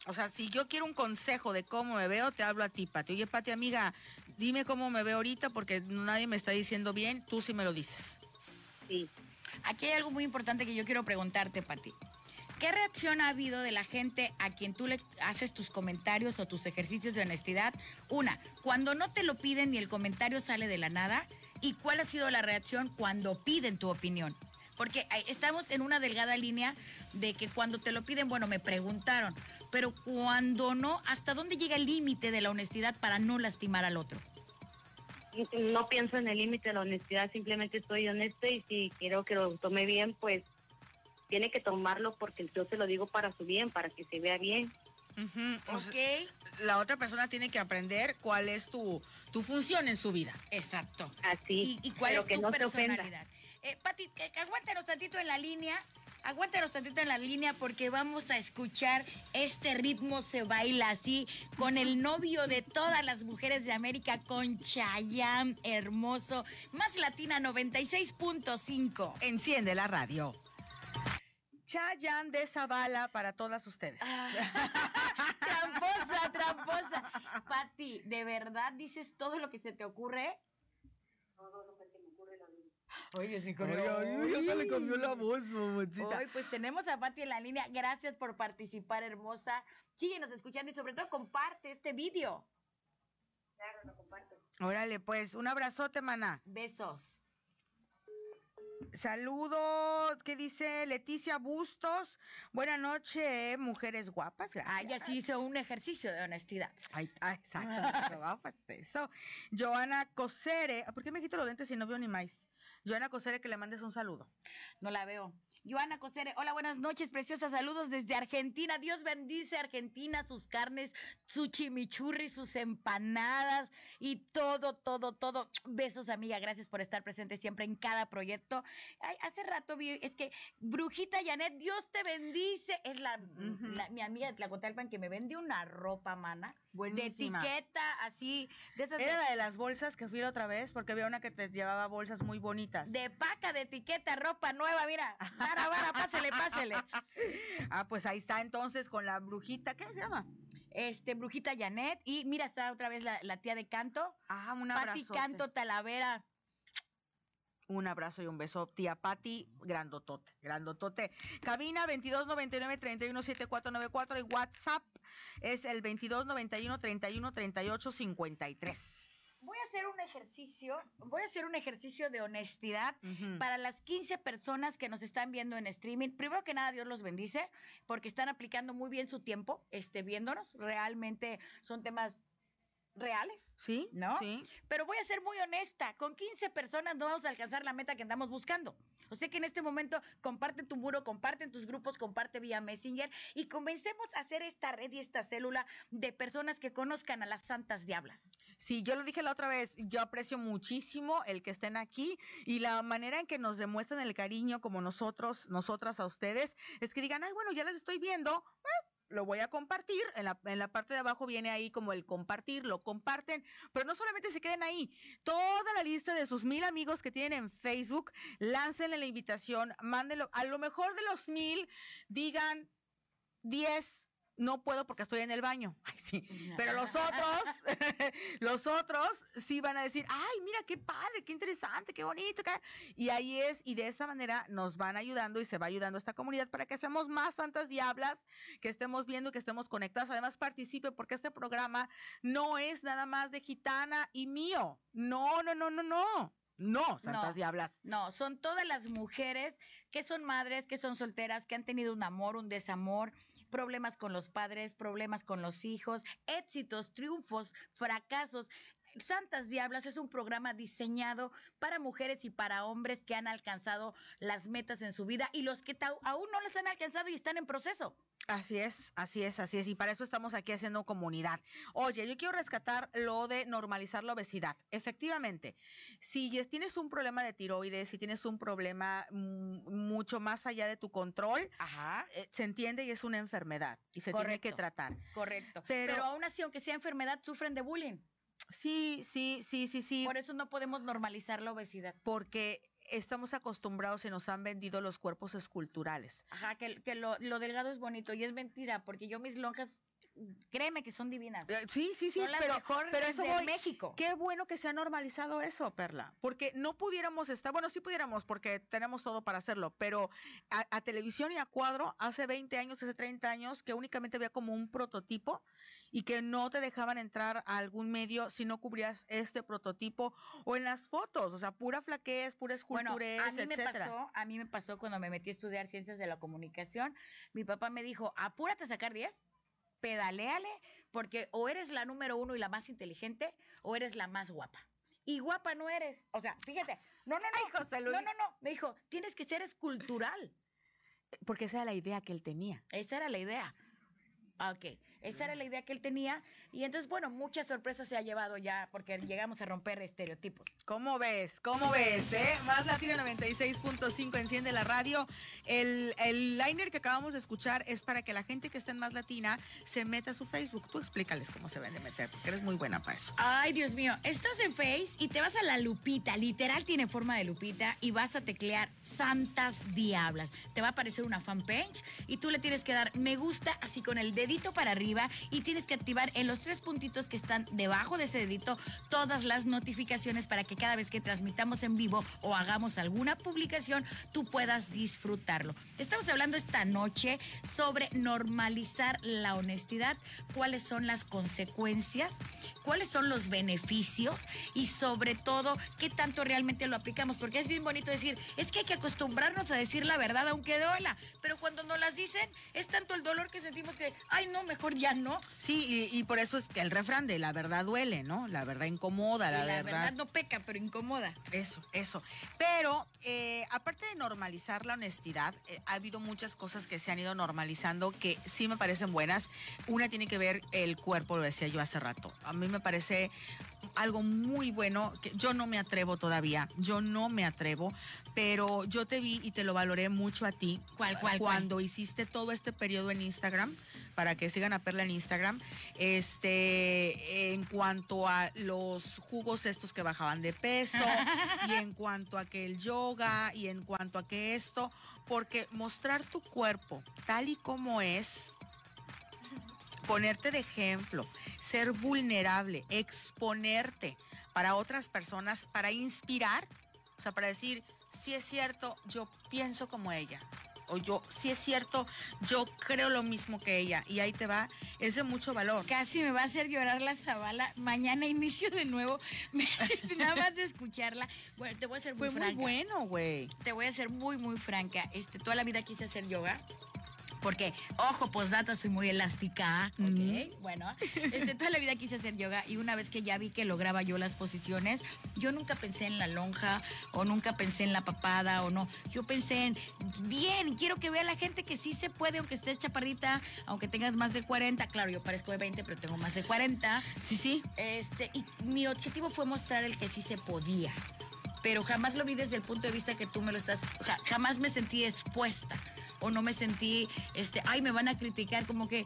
O sea, si yo quiero un consejo de cómo me veo, te hablo a ti, Pati. Oye, Pati, amiga, dime cómo me veo ahorita porque nadie me está diciendo bien, tú sí me lo dices. Sí. Aquí hay algo muy importante que yo quiero preguntarte, Pati. ¿Qué reacción ha habido de la gente a quien tú le haces tus comentarios o tus ejercicios de honestidad? Una, cuando no te lo piden y el comentario sale de la nada. ¿Y cuál ha sido la reacción cuando piden tu opinión? Porque estamos en una delgada línea de que cuando te lo piden, bueno, me preguntaron, pero cuando no, ¿hasta dónde llega el límite de la honestidad para no lastimar al otro? No pienso en el límite de la honestidad, simplemente estoy honesta y si quiero que lo tome bien, pues tiene que tomarlo porque yo te lo digo para su bien, para que se vea bien. O sea, la otra persona tiene que aprender cuál es tu, tu función en su vida. exacto. Así. ¿Y, y cuál pero es que tu no se personalidad? Eh, Pati, aguántanos tantito en la línea. Aguántanos tantito en la línea porque vamos a escuchar este ritmo se baila así con el novio de todas las mujeres de América, con Chayam, hermoso, más latina 96.5. Enciende la radio. Chayan de Zavala para todas ustedes. Ah, tramposa, tramposa. Pati, ¿de verdad dices todo lo que se te ocurre? Oye, sí, voz, mamacita. Hoy, pues tenemos a Pati en la línea. Gracias por participar, hermosa. Síguenos escuchando y sobre todo comparte este vídeo. Órale, pues, un abrazote, mana. Besos. Saludos, ¿qué dice Leticia Bustos? Buenas noches, mujeres guapas. Ah, Gracias. ella sí hizo un ejercicio de honestidad. Ay, ah, exacto. ah, pues eso. Joana Cosere. ¿Por qué me quito los lentes si no veo ni más? Joana Cosere, que le mandes un saludo. No la veo. Joana Cosere, hola, buenas noches, preciosa. Saludos desde Argentina. Dios bendice Argentina, sus carnes, su chimichurri, sus empanadas y todo, todo, todo. Besos, amiga. Gracias por estar presente siempre en cada proyecto. Ay, hace rato vi, es que Brujita Janet, Dios te bendice. Es la, Ujú. la- mi amiga de Tlacotalpan que me vende una ropa, mana. Buenísima. De etiqueta, así, de esas de- Era la de las bolsas que fui la otra vez, porque había una que te llevaba bolsas muy bonitas. de paca, de etiqueta, ropa nueva, mira. Vara, vara, pásele, pásele. Ah, pues ahí está entonces con la brujita, ¿qué se llama? Este, Brujita Janet. Y mira, está otra vez la, la tía de canto. Ah, un Pati abrazo. Canto Talavera. Un abrazo y un beso. Tía Pati, grandotote, grandotote. Cabina 2299-317494 y WhatsApp es el 2291-313853. Voy a hacer un ejercicio, voy a hacer un ejercicio de honestidad para las 15 personas que nos están viendo en streaming. Primero que nada, Dios los bendice, porque están aplicando muy bien su tiempo, este, viéndonos. Realmente son temas reales. ¿Sí? ¿No? Sí. Pero voy a ser muy honesta, con 15 personas no vamos a alcanzar la meta que andamos buscando. O sea que en este momento comparte tu muro, comparte en tus grupos, comparte vía Messenger y comencemos a hacer esta red y esta célula de personas que conozcan a las santas diablas. Sí, yo lo dije la otra vez, yo aprecio muchísimo el que estén aquí y la manera en que nos demuestran el cariño como nosotros, nosotras a ustedes, es que digan, ay, bueno, ya las estoy viendo, eh, lo voy a compartir, en la, en la parte de abajo viene ahí como el compartir, lo comparten, pero no solamente se queden ahí, toda la lista de sus mil amigos que tienen en Facebook, láncenle la invitación, mándenlo, a lo mejor de los mil, digan 10, no puedo porque estoy en el baño. Ay, sí. Pero los otros, los otros sí van a decir, ay, mira qué padre, qué interesante, qué bonito. qué-". Y ahí es, y de esa manera nos van ayudando y se va ayudando esta comunidad para que seamos más santas diablas, que estemos viendo, que estemos conectadas. Además, participe porque este programa no es nada más de gitana y mío. No, no, no, no, no. No, santas No. diablas. No, son todas las mujeres que son madres, que son solteras, que han tenido un amor, un desamor, problemas con los padres, problemas con los hijos, éxitos, triunfos, fracasos. Santas Diablas es un programa diseñado para mujeres y para hombres que han alcanzado las metas en su vida y los que aún no las han alcanzado y están en proceso. Así es, así es, así es. Y para eso estamos aquí haciendo comunidad. Oye, yo quiero rescatar lo de normalizar la obesidad. Efectivamente, si tienes un problema de tiroides, si tienes un problema mucho más allá de tu control, Ajá. eh, se entiende y es una enfermedad y se tiene que tratar. Correcto. Pero- Pero, aún así, aunque sea enfermedad, sufren de bullying. Sí, sí, sí, sí, sí. Por eso no podemos normalizar la obesidad. porque estamos acostumbrados y nos han vendido los cuerpos esculturales. Ajá, que, que lo, lo delgado es bonito y es mentira, porque yo mis lonjas, créeme que son divinas. Eh, Sí, sí, sí, son las pero, mejores pero eso de voy. México. Qué bueno que se ha normalizado eso, Perla, porque no pudiéramos estar, bueno, sí pudiéramos porque tenemos todo para hacerlo, pero a, a televisión y a cuadro hace 20 años, hace 30 años, que únicamente había como un prototipo y que no te dejaban entrar a algún medio si no cubrías este prototipo o en las fotos, o sea, pura flaquez, pura Bueno, esculturez, a mí me pasó, a mí me pasó cuando me metí a estudiar ciencias de la comunicación. Mi papá me dijo, apúrate a sacar 10, pedaléale, porque o eres la número uno y la más inteligente, o eres la más guapa. Y guapa no eres. O sea, fíjate, no, no, no. Ay, José Luis. No, no, no. Me dijo, tienes que ser escultural. Porque esa era la idea que él tenía. Esa era la idea. Ok, esa era la idea que él tenía. Y entonces, bueno, muchas sorpresas se ha llevado ya, porque llegamos a romper estereotipos. ¿Cómo ves? ¿Cómo ves? Eh? Más Latina 96.5 enciende la radio. El, el liner que acabamos de escuchar es para que la gente que está en Más Latina se meta a su Facebook. Tú explícales cómo se ven de meter, porque eres muy buena para eso. Ay, Dios mío, estás en Face y te vas a la lupita, literal tiene forma de lupita y vas a teclear Santas Diablas. Te va a aparecer una fanpage y tú le tienes que dar me gusta así con el dedito para arriba y tienes que activar en los tres puntitos que están debajo de ese dedito todas las notificaciones para que cada vez que transmitamos en vivo o hagamos alguna publicación tú puedas disfrutarlo. Estamos hablando esta noche sobre normalizar la honestidad, cuáles son las consecuencias, cuáles son los beneficios y sobre todo qué tanto realmente lo aplicamos, porque es bien bonito decir, es que hay que acostumbrarnos a decir la verdad aunque duela, pero cuando nos las dicen es tanto el dolor que sentimos que, ay no, mejor ya no, Sí, y, y por eso es que el refrán de la verdad duele, ¿no? La verdad incomoda, y la, la, verdad. verdad no peca, pero incomoda. Eso, eso. Pero eh, aparte de normalizar la honestidad, eh, ha habido muchas cosas que se han ido normalizando que sí me parecen buenas. Una tiene que ver el cuerpo, lo decía yo hace rato. A mí me parece algo muy bueno que yo no me atrevo todavía. Yo no me atrevo, pero yo te vi y te lo valoré mucho a ti. ¿Cuál, cuál, cuál? Cuando hiciste todo este periodo en Instagram para que sigan a Perla en Instagram, este, en cuanto a los jugos estos que bajaban de peso, y en cuanto a que el yoga, y en cuanto a que esto, porque mostrar tu cuerpo tal y como es, ponerte de ejemplo, ser vulnerable, exponerte para otras personas, para inspirar, o sea, para decir, si es cierto, yo pienso como ella. O yo, si es cierto, yo creo lo mismo que ella. Y ahí te va, es de mucho valor. Casi me va a hacer llorar la zabala. Mañana inicio de nuevo. Nada más de escucharla. Bueno, te voy a ser muy Fue muy franca. bueno, güey. te voy a ser muy, muy franca. Este, toda la vida quise hacer yoga. Porque, ojo, postdata, soy muy elástica. Ok, Ujú. bueno. Este, toda la vida quise hacer yoga y una vez que ya vi que lograba yo las posiciones, yo nunca pensé en la lonja o nunca pensé en la papada o no. Yo pensé en, bien, quiero que vea la gente que sí se puede, aunque estés chaparrita, aunque tengas más de 40. Claro, yo parezco de 20, pero tengo más de 40. Sí, sí. Este, y mi objetivo fue mostrar el que sí se podía. Pero jamás lo vi desde el punto de vista que tú me lo estás. O sea, jamás me sentí expuesta. O no me sentí, este, ay, me van a criticar. Como que,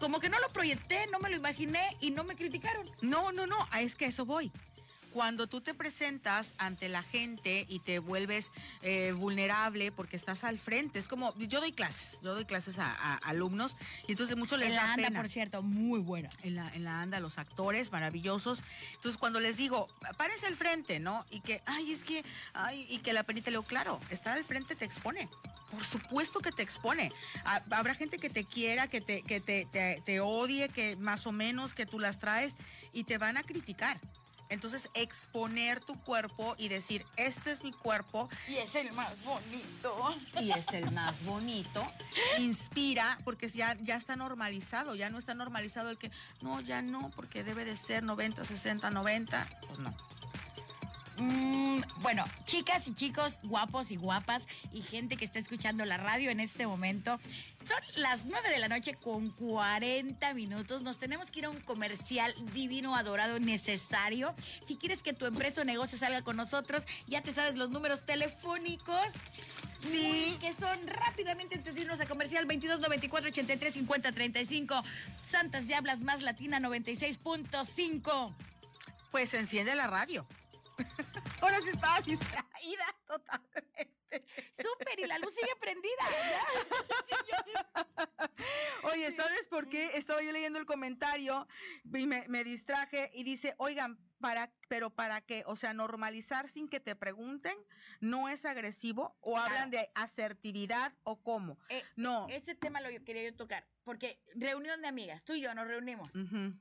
como que no lo proyecté, no me lo imaginé y no me criticaron. No, no, no, es que eso voy. Cuando tú te presentas ante la gente y te vuelves eh, vulnerable porque estás al frente, es como, yo doy clases, yo doy clases a, a alumnos y entonces mucho les En da la anda, pena. por cierto, muy buena. en la, en la anda, los actores maravillosos. Entonces, cuando les digo, párense al frente, ¿no? Y que, ay, es que, ay, y que la penita le digo, claro, estar al frente te expone. Por supuesto que te expone. Ha- Habrá gente que te quiera, que te, que te, te, te odie, que más o menos que tú las traes y te van a criticar. Entonces, exponer tu cuerpo y decir, este es mi cuerpo Y es el más bonito. y es el más bonito, inspira, porque ya, ya está normalizado, ya no está normalizado el que, no, ya no, porque debe de ser 90, 60, 90, pues no. Mm, bueno, chicas y chicos, guapos y guapas, y gente que está escuchando la radio en este momento, son las 9 de la noche con 40 minutos. Nos tenemos que ir a un comercial divino, adorado, necesario. Si quieres que tu empresa o negocio salga con nosotros, ya te sabes los números telefónicos. Sí. Que son rápidamente antes de irnos a comercial 22 94 83 50 35 Santas Diablas más Latina 96.5 Pues enciende la radio. Ahora sí estaba distraída totalmente. Súper, y la luz sigue prendida. Oye, ¿sabes por qué? Estaba yo leyendo el comentario y me, me distraje y dice, oigan, para, pero para qué, o sea, normalizar sin que te pregunten, no es agresivo o Claro. hablan de asertividad o cómo. Eh, No. Ese tema lo quería yo tocar, porque reunión de amigas, tú y yo nos reunimos. Ujú,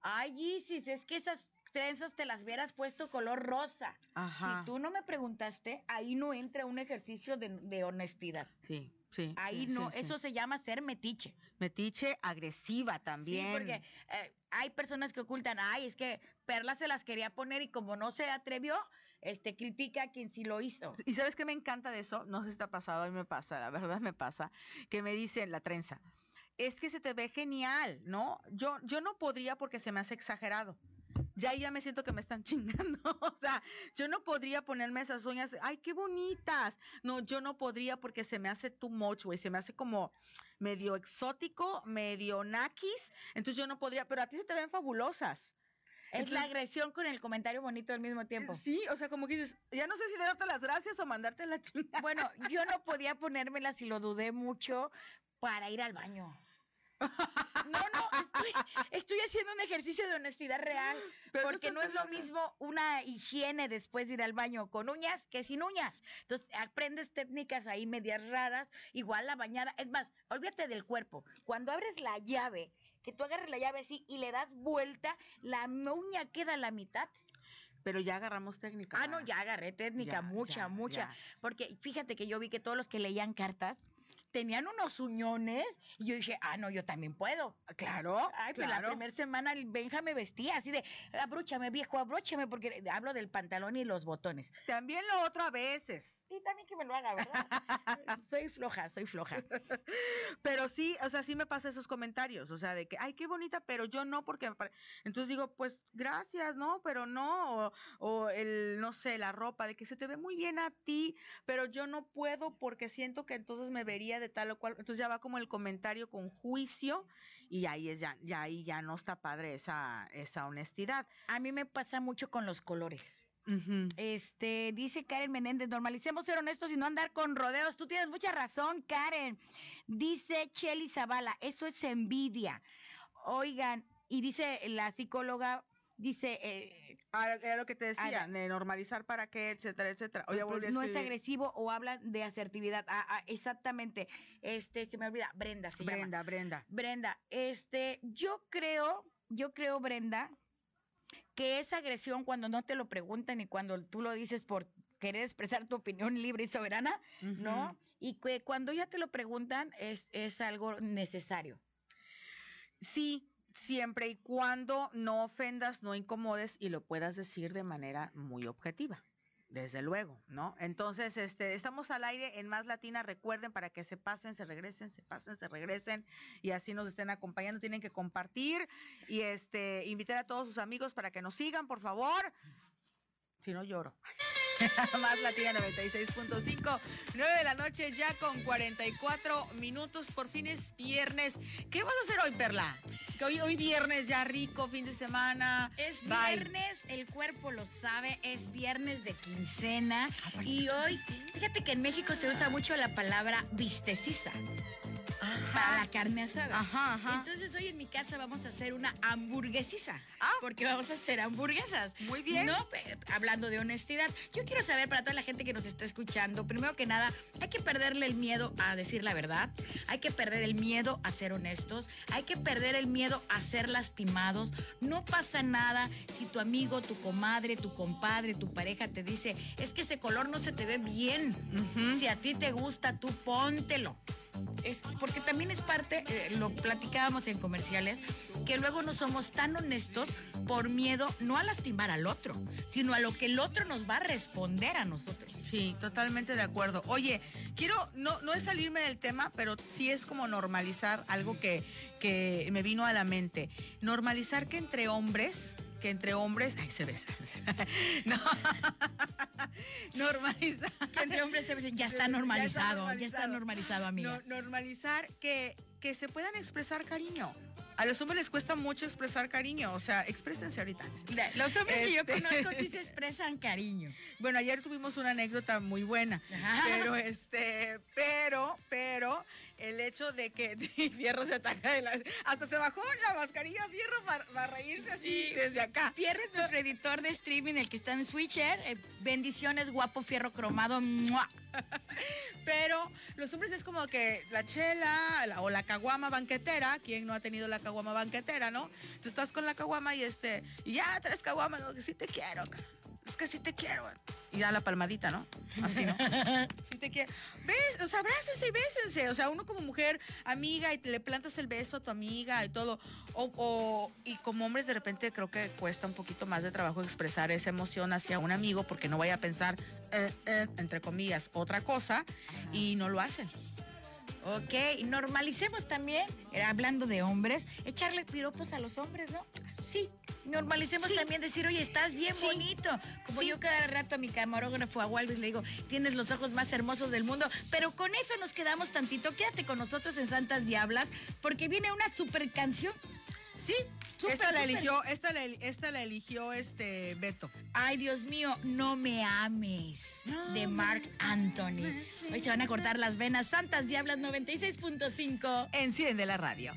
Ay, Isis, es que esas trenzas te las hubieras puesto color rosa. Ajá. Si tú no me preguntaste, ahí no entra un ejercicio de, de honestidad. Sí, sí. Ahí sí, no, sí, eso se llama ser metiche. Metiche agresiva también. Sí, porque eh, hay personas que ocultan, ay, es que Perla se las quería poner y como no se atrevió, este critica a quien sí lo hizo. ¿Y sabes qué me encanta de eso? No sé si te ha pasado, a mí me pasa, la verdad me pasa, que me dicen la trenza, es que se te ve genial, ¿no? Yo, yo no podría porque se me hace exagerado. Ya ahí ya me siento que me están chingando. O sea, yo no podría ponerme esas uñas, ay, qué bonitas. No, yo no podría porque se me hace too much, güey. Se me hace como medio exótico, medio naquis. Entonces yo no podría, pero a ti se te ven fabulosas. Es la agresión con el comentario bonito al mismo tiempo. Sí, o sea, como que dices, ya no sé si darte las gracias o mandarte la chingada. Bueno, yo no podía ponérmelas y lo dudé mucho para ir al baño. No, no, estoy, estoy haciendo un ejercicio de honestidad real, Pero porque no es lo mismo una higiene después de ir al baño con uñas que sin uñas. Entonces, aprendes técnicas ahí medias raras, igual la bañada. Es más, olvídate del cuerpo. Cuando abres la llave, que tú agarres la llave así y le das vuelta, la uña queda a la mitad. Pero ya agarramos técnica. Ah, no, ya agarré técnica, Ya, mucha, ya, mucha. ya. Porque fíjate que yo vi que todos los que leían cartas tenían unos uñones y yo dije, ah, no, yo también puedo. Claro, Ay, pues la claro. primera semana el Benja me vestía así de, abróchame viejo, abróchame, porque hablo del pantalón y los botones. También lo otro a veces. Y también que me lo haga, ¿verdad? soy floja, soy floja. Pero sí, o sea, sí me pasa esos comentarios, o sea, de que, ay, qué bonita, pero yo no, porque me pare-". Entonces digo, pues gracias, ¿no? Pero no, o, o el, no sé, la ropa, de que se te ve muy bien a ti, pero yo no puedo porque siento que entonces me vería de tal o cual. Entonces ya va como el comentario con juicio y ahí es ya, ya ahí ya no está padre esa, esa honestidad. A mí me pasa mucho con los colores. Este, dice Karen Menéndez, normalicemos ser honestos y no andar con rodeos. Tú tienes mucha razón, Karen. Dice Chelly Zavala, eso es envidia. Oigan, y dice la psicóloga, dice, eh, Ah, era lo que te decía, Ah, de normalizar para qué, etcétera, etcétera. Oye, volví a no es agresivo o hablan de asertividad. Ah, ah, exactamente. Este, se me olvida, Brenda se llama. Brenda, Brenda. Brenda, este, yo creo, yo creo, Brenda, que esa agresión cuando no te lo preguntan y cuando tú lo dices por querer expresar tu opinión libre y soberana, ¿no? Y que cuando ya te lo preguntan es, es algo necesario. Sí, siempre y cuando no ofendas, no incomodes y lo puedas decir de manera muy objetiva. Desde luego, ¿no? Entonces, este, estamos al aire en Más Latina. Recuerden para que se pasen, se regresen, se pasen, se regresen y así nos estén acompañando. Tienen que compartir y este, invitar a todos sus amigos para que nos sigan, por favor. Si no lloro. Más Latina 96.5, 9 de la noche ya con 44 minutos. Por fin es viernes. ¿Qué vas a hacer hoy, Perla? Que hoy, hoy viernes ya rico, fin de semana. Es Bye. viernes, el cuerpo lo sabe, es viernes de quincena y hoy, fíjate que en México se usa mucho la palabra para la carne asada. Ajá, ajá. Entonces hoy en mi casa vamos a hacer una hamburguesiza. Ah. Porque vamos a hacer hamburguesas. Muy bien. No, hablando de honestidad. Yo quiero saber para toda la gente que nos está escuchando, primero que nada, hay que perderle el miedo a decir la verdad. Hay que perder el miedo a ser honestos. Hay que perder el miedo a ser lastimados. No pasa nada si tu amigo, tu comadre, tu compadre, tu pareja te dice, es que ese color no se te ve bien. Si a ti te gusta, tú póntelo. Es porque también es parte, eh, lo platicábamos en comerciales, que luego no somos tan honestos por miedo no a lastimar al otro, sino a lo que el otro nos va a responder a nosotros. Sí, totalmente de acuerdo. Oye, quiero, no, no es salirme del tema, pero sí es como normalizar algo que, que me vino a la mente. Normalizar que entre hombres, que entre hombres, ay, se besa. No. normalizar. Que entre hombres se dicen, ya está normalizado, ya está normalizado, amiga. No- normalizar que, que se puedan expresar cariño. A los hombres les cuesta mucho expresar cariño, o sea, exprésense ahorita. Los hombres que yo Este- conozco sí se expresan cariño. Bueno, ayer tuvimos una anécdota muy buena, Ajá. pero este, pero, pero el hecho de que Fierro se ataca de la, hasta se bajó la mascarilla Fierro para, para reírse así Sí. desde acá. Fierro es nuestro editor de streaming, el que está en Switcher. Eh, bendiciones, guapo, fierro cromado. ¡Mua! Pero los hombres es como que la chela la- o la caguama banquetera, ¿quién no ha tenido la caguama banquetera, no? Tú estás con la caguama y este, y ya tres caguamas, sí te quiero, es que sí te quiero. Y da la palmadita, ¿no? Así, ¿no? Sí te quiero. ¿Ves? O sea, abrácense y bésense. O sea, uno como mujer, amiga, y te le plantas el beso a tu amiga y todo. O, o- y como hombres, de repente creo que cuesta un poquito más de trabajo expresar esa emoción hacia un amigo porque no vaya a pensar, eh, eh, entre comillas, otra cosa y no lo hacen. Ok, normalicemos también, eh, hablando de hombres, echarle piropos a los hombres, ¿no? Sí. Normalicemos Sí. también decir, oye, estás bien Sí. bonito. Como Sí. yo cada rato a mi camarógrafo, a Walvis, le digo, tienes los ojos más hermosos del mundo. Pero con eso nos quedamos tantito. Quédate con nosotros en Santas Diablas, porque viene una super canción. Sí, Súper, esta la eligió, esta la, esta la eligió este Beto. Ay, Dios mío, no me ames. de Mark Anthony. Hoy se van a cortar las venas. Santas Diablas 96.5. Enciende la radio.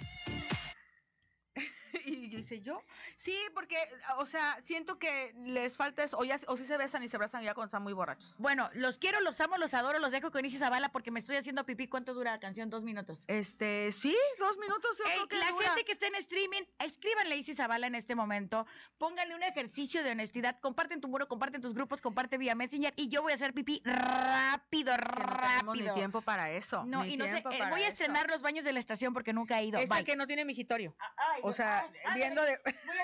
y dice yo, sí, porque, o sea, siento que les falta eso, o, ya, o sí se besan y se abrazan ya cuando están muy borrachos. Bueno, los quiero, los amo, los adoro, los dejo con Isis Zavala porque me estoy haciendo pipí. ¿Cuánto dura la canción? Dos minutos. Este, sí, dos minutos. yo Ey, creo que la dura. gente que está en streaming, escríbanle a Isis Zavala en este momento, pónganle un ejercicio de honestidad, comparten tu muro, comparten tus grupos, comparte vía Messenger y yo voy a hacer pipí rápido, Que no tenemos ni rápido. tiempo para eso. No, ni y no sé, eh, voy a estrenar los baños de la estación porque nunca he ido. Es Bye. el que no tiene migitorio. Ay, O sea, ay, ándale, viendo de... voy a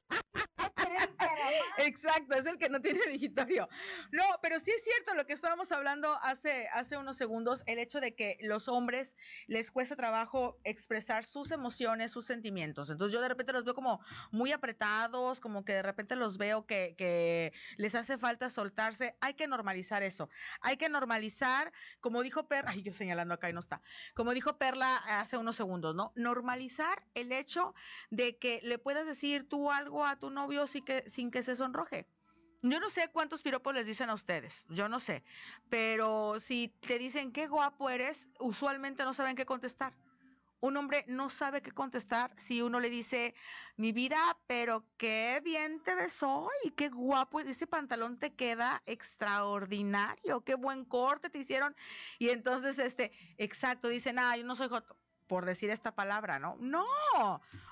Exacto, es el que no tiene digitorio. No, pero sí es cierto lo que estábamos hablando hace, hace unos segundos, el hecho de que los hombres les cuesta trabajo expresar sus emociones, sus sentimientos. Entonces yo de repente los veo como muy apretados, como que de repente los veo que, que les hace falta soltarse. Hay que normalizar eso. Hay que normalizar, como dijo Perla, ay, yo señalando acá y no está, como dijo Perla hace unos segundos, ¿no? Normalizar el hecho de que le puedas decir tú algo a tu novio sin que, sin que se sonroje. Yo no sé cuántos piropos les dicen a ustedes, yo no sé, pero si te dicen qué guapo eres, usualmente no saben qué contestar. Un hombre no sabe qué contestar si uno le dice, mi vida, pero qué bien te ves hoy, qué guapo, ese pantalón te queda extraordinario, qué buen corte te hicieron. Y entonces, este, exacto, dicen, ah, yo no soy joto por decir esta palabra, ¿no? No,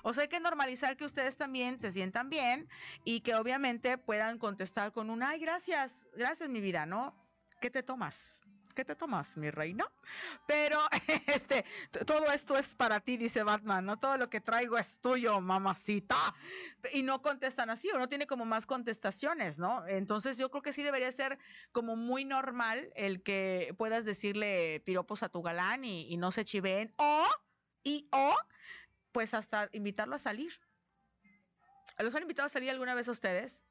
o sea, hay que normalizar que ustedes también se sientan bien y que obviamente puedan contestar con un, ay, gracias, gracias mi vida, ¿no? ¿Qué te tomas? ¿Qué te tomas, mi reina? Pero, este, todo esto es para ti, dice Batman, ¿no? Todo lo que traigo es tuyo, mamacita. Y no contestan así, uno tiene como más contestaciones, ¿no? Entonces yo creo que sí debería ser como muy normal el que puedas decirle piropos a tu galán y, y no se chiveen. O, y o, pues hasta invitarlo a salir. ¿Los han invitado a salir alguna vez a ustedes?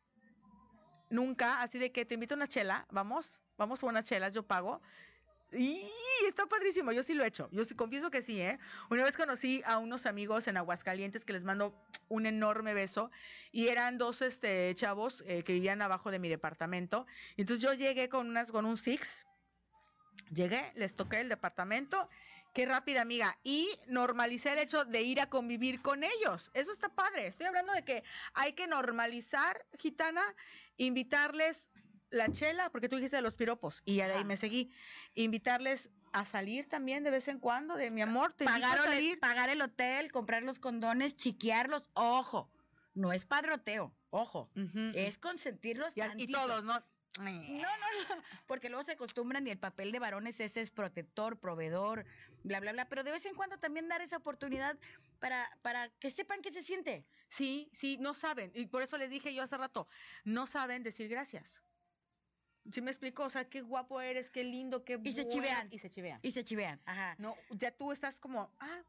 Nunca, así de que te invito a una chela, vamos, vamos por unas chelas, yo pago. Y está padrísimo, yo sí lo he hecho. Yo sí confieso que sí, ¿eh? Una vez conocí a unos amigos en Aguascalientes que les mando un enorme beso y eran dos este chavos eh, que vivían abajo de mi departamento. Entonces yo llegué con unas con un Six. Llegué, les toqué el departamento. Qué rápida, amiga. Y normalicé el hecho de ir a convivir con ellos. Eso está padre. Estoy hablando de que hay que normalizar, gitana, invitarles la chela, porque tú dijiste de los piropos, y ya de ahí me seguí. Invitarles a salir también de vez en cuando, de mi amor, te pagar, el- salir. pagar el hotel, comprar los condones, chiquearlos. Ojo, no es padroteo, ojo. Es consentirlos Y, y todos, ¿no? No, no, no, porque luego se acostumbran y el papel de varones ese es protector, proveedor, bla, bla, bla. Pero de vez en cuando también dar esa oportunidad para, para que sepan qué se siente. Sí, sí, no saben. Y por eso les dije yo hace rato, no saben decir gracias. ¿Sí me explico? O sea, qué guapo eres, qué lindo, qué Y se bueno. chivean. Y se chivean. Y se chivean. Ajá. No, ya tú estás como, ah,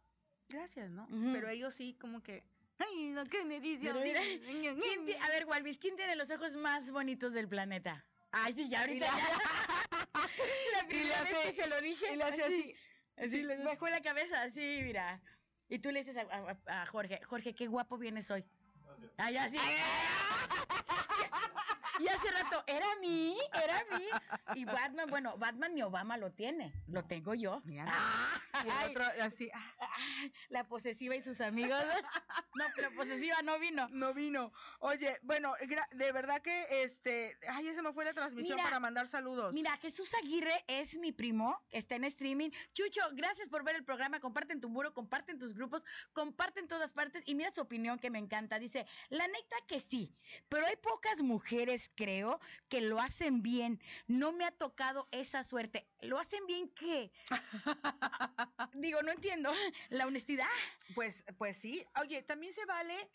gracias, ¿no? Pero ellos sí como que, ay, no, ¿qué me dice? Pero mira, ¿Quién ti- a ver, Walvis, ¿quién tiene los ojos más bonitos del planeta? Ay, sí, ya ahorita. Y le- ya. La primera le vez hace- que se lo dije. y le hace así. así, me fue la cabeza, así, mira. Y tú le dices a, a- a Jorge, Jorge, qué guapo vienes hoy. Ay, así. Y hace rato, era mí, era mí. Y Batman, bueno, Batman ni Obama lo tiene, lo tengo yo. Mira, Ay, Y el otro así, ah, la posesiva y sus amigos. No, la posesiva no vino. no vino. Oye, bueno, de verdad que este, ay, ya se me fue la transmisión Mira, para mandar saludos. Mira, Jesús Aguirre es mi primo, está en streaming. Chucho, gracias por ver el programa. Comparten tu muro, comparten tus grupos, comparten todas partes. Y mira su opinión que me encanta. Dice, la neta que sí, pero hay pocas mujeres, creo, que lo hacen bien. No me ha tocado esa suerte. ¿Lo hacen bien qué? Digo, no entiendo. La honestidad. Pues, pues sí. Oye, también se vale,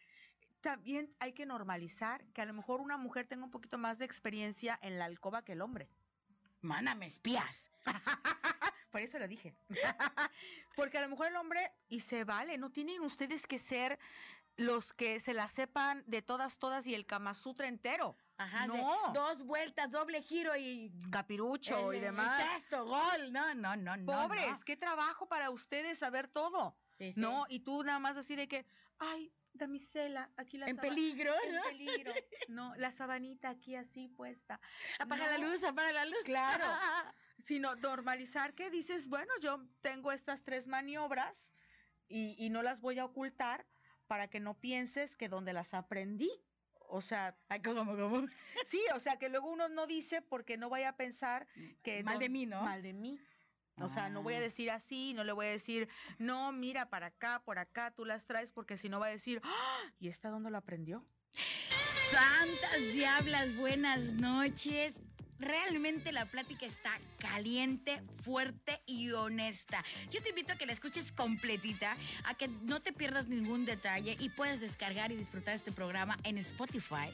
también hay que normalizar que a lo mejor una mujer tenga un poquito más de experiencia en la alcoba que el hombre. Mana, me espías. Por eso lo dije. Porque a lo mejor el hombre, y se vale, no tienen ustedes que ser los que se la sepan de todas, todas y el Kama Sutra entero. Ajá, de No. dos vueltas, doble giro y Capirucho el- y demás. sexto gol. No, no, no, no. Pobres, no. qué trabajo para ustedes saber todo. Sí, sí. No, y tú nada más así de que, ay, damisela, aquí la en peligro. En ¿no? peligro. No, la sabanita aquí así puesta. Apaga la No. luz, apaga la luz. Claro. Sino normalizar que dices, bueno, yo tengo estas tres maniobras y, y no las voy a ocultar para que no pienses que donde las aprendí. O sea, Ay, ¿cómo, cómo? sí, o sea, que luego uno no dice porque no vaya a pensar que... Mal de mí, ¿no? Mal de mí. O sea, no voy a Ah. decir así, no le voy a decir, no, mira, para acá, por acá, tú las traes, porque si no va a decir, ¡Ah! ¿y esta dónde lo aprendió? Santas diablas, buenas noches. Realmente la plática está caliente, fuerte y honesta. Yo te invito a que la escuches completita, a que no te pierdas ningún detalle y puedes descargar y disfrutar este programa en Spotify.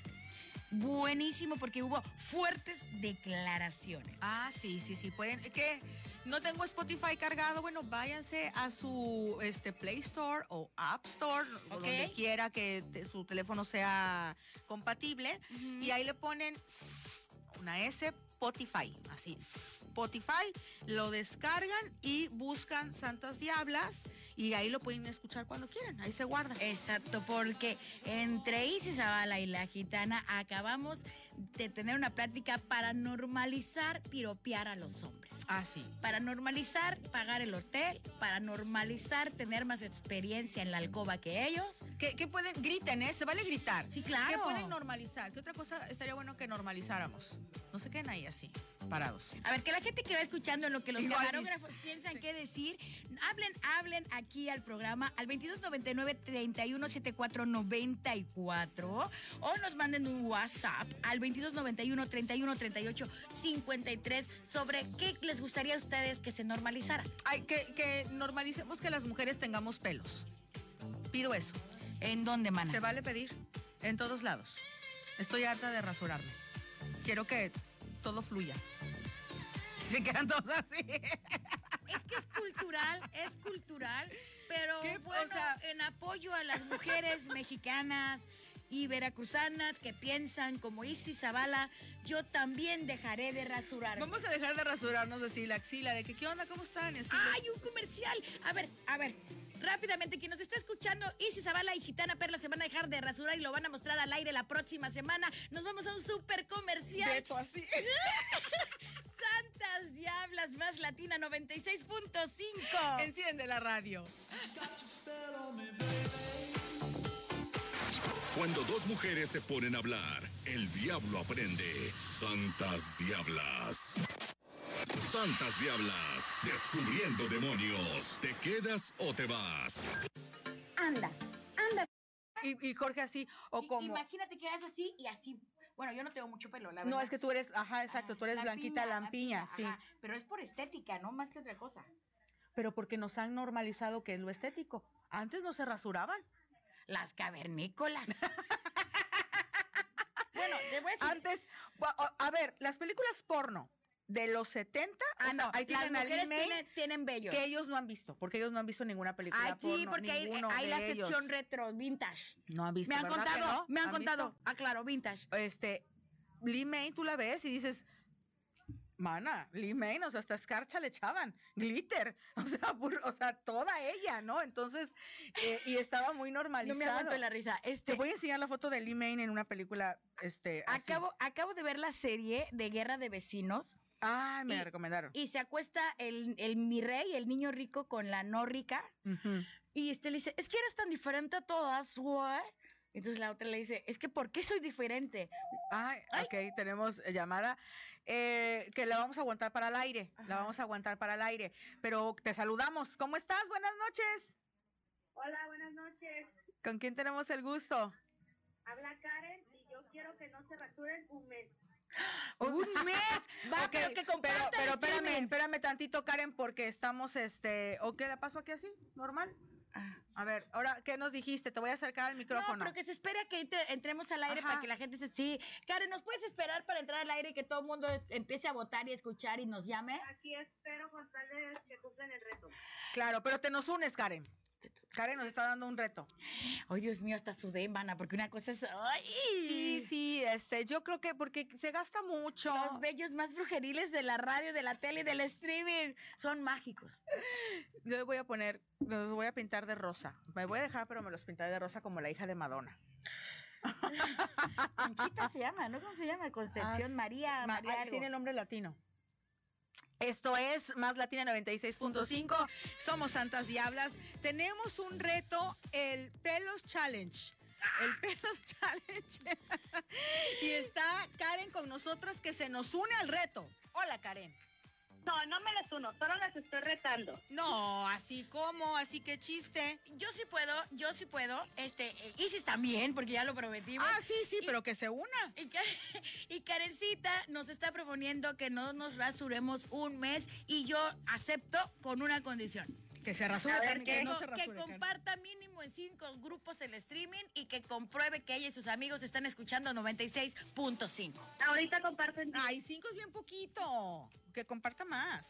Buenísimo porque hubo fuertes declaraciones. Ah, sí, sí, sí, pueden. Que no tengo Spotify cargado, bueno, váyanse a su este Play Store o App Store, o donde quiera que te- su teléfono sea compatible, y ahí le ponen una S, Spotify, así, Spotify, lo descargan y buscan Santas Diablas, y ahí lo pueden escuchar cuando quieran, ahí se guarda. Exacto, porque entre Isis Zavala y la gitana acabamos de tener una plática para normalizar piropear a los hombres. Ah, sí. Para normalizar pagar el hotel, para normalizar tener más experiencia en la alcoba que ellos. ¿Qué, qué pueden? Griten, ¿eh? Se vale gritar. Sí, claro. ¿Qué pueden normalizar? ¿Qué otra cosa estaría bueno que normalizáramos? No se queden ahí así, parados. A ver, que la gente que va escuchando en lo que los Igual, camarógrafos piensan qué decir, hablen, hablen aquí al programa al 2299-317494 o nos manden un WhatsApp al 2291-3138-53 sobre qué les gustaría a ustedes que se normalizara. Ay, que, que normalicemos que las mujeres tengamos pelos. Pido eso. ¿En dónde, mana? Se vale pedir en todos lados. Estoy harta de rasurarme. Quiero que todo fluya. Se quedan todos así. Es que es cultural, es cultural, pero ¿Qué? bueno, O sea- en apoyo a las mujeres mexicanas y veracruzanas que piensan como Isis Zavala, yo también dejaré de rasurarme. Vamos a dejar de rasurarnos así la axila, de que qué onda, cómo están. Así, ¡Ay, un comercial! A ver, a ver. Rápidamente, quien nos está escuchando, Isis Zavala y Gitana Perla se van a dejar de rasurar y lo van a mostrar al aire la próxima semana. Nos vamos a un super comercial. Beto, así. Santas Diablas más Latina 96.5. Enciende la radio. Cuando dos mujeres se ponen a hablar, el diablo aprende. Santas Diablas. Santas Diablas, descubriendo demonios. ¿Te quedas o te vas? Anda, anda. Y, y Jorge así, o como. Imagínate que hagas así y así. Bueno, yo no tengo mucho pelo, la verdad. No, es que tú eres, ajá, exacto, tú eres la blanquita piña, lampiña, sí. ajá, Pero es por estética, no más que otra cosa. Pero porque nos han normalizado que es lo estético. Antes no se rasuraban. Las cavernícolas. bueno, te voy a decir. Antes, a ver, las películas porno de los 70, Ah, o sea, no, ahí las tienen mujeres email tienen, tienen vello. que ellos no han visto, porque ellos no han visto ninguna película Ay, sí, porno, porque hay, la ellos. sección retro, vintage. No han visto, Me han ¿verdad que contado, no? me han, ¿Han contado. visto? Ah, claro, vintage. Este, Lee May, tú la ves y dices, Mana, Limain, o sea, hasta escarcha le echaban, glitter, o sea, pur- o sea, toda ella, ¿no? Entonces, eh, y estaba muy No normalizado. me aguanto la risa. Este, Te voy a enseñar la foto de Limain en una película, este, así. acabo, acabo de ver la serie de Guerra de Vecinos Ah, me y- la recomendaron. y se acuesta el, el mi rey, el niño rico con la no rica Ujú. y este le dice, es que eres tan diferente a todas, güey. Entonces la otra le dice, es que ¿por qué soy diferente? Ay. ok, tenemos llamada. Eh, que la vamos a aguantar para el aire. La vamos a aguantar para el aire. Pero te saludamos. ¿Cómo estás? Buenas noches. Hola, buenas noches. ¿Con quién tenemos el gusto? Habla Karen y yo quiero que no se rasuren un mes. Un mes. Va, Ok, pero que pero, pero espérame, espérame tantito, Karen, porque estamos, este, ¿o qué le pasó aquí así? ¿Normal? Ah. A ver, ahora, ¿qué nos dijiste? Te voy a acercar al No, micrófono. pero que se espera que entre- entremos al aire Ajá. para que la gente se sí. Karen, ¿nos puedes esperar para entrar al aire y que todo el mundo es- empiece a votar y escuchar y nos llame? Aquí espero con tal de que cumplan el reto. Claro, pero te nos unes, Karen. Karen nos está dando un reto. Ay, Dios mío, hasta sudé, mana, porque una cosa es. ¡Ay! Sí, sí, este, yo creo que porque se gasta mucho. Los bellos más brujeriles de la radio, de la tele y del streaming son mágicos. Yo voy a poner, los voy a pintar de rosa. Me voy a dejar, pero me los pintaré de rosa como la hija de Madonna. Conchita se llama, ¿no? ¿Cómo se llama? Concepción Ah, María, Ma- María tiene nombre latino. Esto es Más Latina 96.5. Somos Santas Diablas. Tenemos un reto, el Pelos Challenge. El Pelos Challenge. y está Karen con nosotras que se nos une al reto. Hola, Karen. No, no me las uno, solo las estoy retando. No, así como, así que chiste. Yo sí puedo, yo sí puedo. Este, eh, Isis también, porque ya lo prometimos. Ah, sí, sí, Y- pero que se una. Y, y Karencita nos está proponiendo que no nos rasuremos un mes y yo acepto con una condición. Que se rasure también, que no Co- se que rasure. Comparta mínimo en cinco grupos el streaming y que compruebe que ella y sus amigos están escuchando 96.5. Ahorita comparten. Ay, cinco es bien poquito. Que comparta más.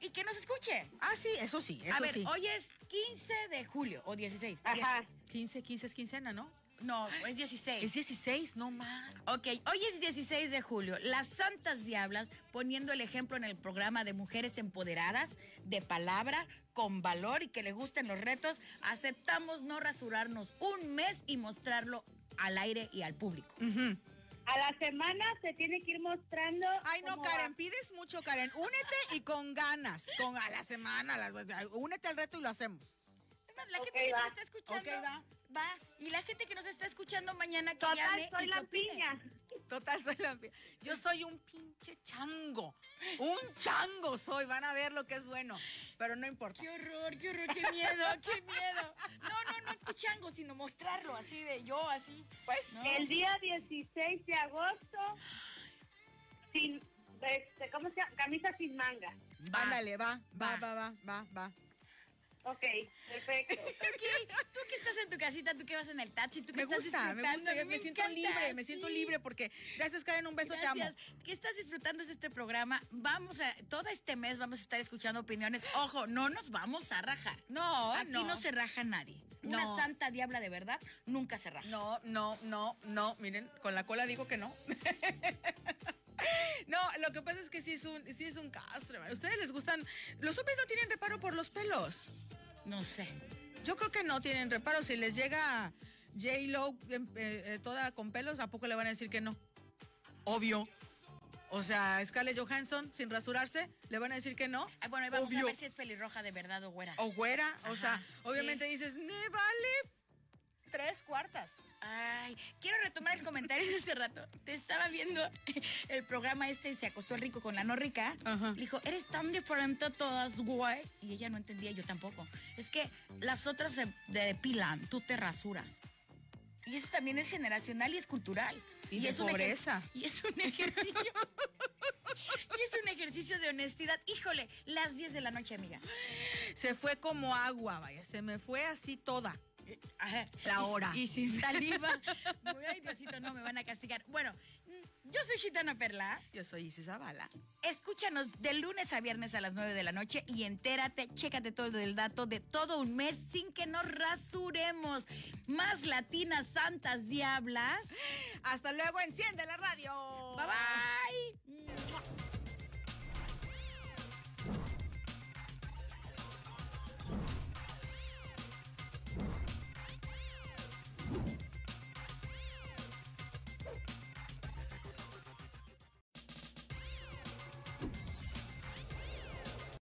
Y que nos escuche. Ah, sí, eso sí, eso A ver, sí. hoy es 15 de julio o 16. Ajá. 15, 15 es quincena, ¿no? No, es 16. Es 16, no más. Ok, hoy es 16 de julio. Las Santas Diablas poniendo el ejemplo en el programa de mujeres empoderadas, de palabra, con valor y que le gusten los retos, aceptamos no rasurarnos un mes y mostrarlo al aire y al público. A la semana se tiene que ir mostrando. Ay, no, Karen, va. pides mucho, Karen. Únete y con ganas. Con a la semana, a las- únete al reto y lo hacemos. La gente que va. nos está escuchando Ok, va. Va. Y la gente que nos está escuchando mañana que Total, llame soy y la piña. Total, soy la... pi- Yo soy un pinche chango. Un chango soy. Van a ver lo que es bueno. Pero no importa. Qué horror, qué horror, qué miedo, qué miedo. No, no, no tu chango, sino mostrarlo así de yo, así. Pues, ¿no? El día 16 de agosto, sin, este, ¿cómo se llama? Camisa sin manga. Ándale, va, va, Va. va, va, va, va. Ok, perfecto. Ok, tú que estás en tu casita, tú que vas en el taxi, tú que Me estás gusta, me disfrutando, gusta, me, siento encanta, libre, me siento libre porque gracias Karen, un beso, te amo. Gracias. Que estás disfrutando de este programa. Vamos a, todo este mes vamos a estar escuchando opiniones. Ojo, no nos vamos a rajar. No, Aquí no, no. se raja nadie. Una No. santa diabla de verdad nunca se raja. No, no, no, no, miren, con la cola digo que no. No, lo que pasa es que sí es un, sí es un castro. ¿Ustedes les gustan? Los hombres no tienen reparo por los pelos. No sé. Yo creo que no tienen reparo. Si les llega J-Lo eh, eh, toda con pelos, ¿a poco le van a decir que no? Obvio. O sea, Scarlett Johansson sin rasurarse, ¿le van a decir que no? Ay, bueno, ahí vamos Obvio. a ver si es pelirroja de verdad o güera. O güera. o sea, obviamente dices, me vale tres cuartas. Ay, quiero retomar el comentario de hace rato. Te estaba viendo el programa este y se acostó el rico con la no rica. Ajá. Dijo, eres tan diferente a todas, güey. Y ella no entendía, yo tampoco. Es que las otras se depilan, tú te rasuras. Y eso también es generacional y es cultural. Y de es un pobreza. y es un ejercicio. y es un ejercicio de honestidad. Híjole, las 10 de la noche, amiga. Se fue como agua, vaya, se me fue así toda. La Y- hora. Y, sin saliva. Ay, Diosito, no me van a castigar. Bueno, mm, yo soy Gitana Perla. Yo soy Isis Zavala. Escúchanos de lunes a viernes a las 9 de la noche y entérate, chécate todo el dato de todo un mes sin que nos rasuremos. Más latinas santas diablas. Hasta luego, enciende la radio. Bye bye.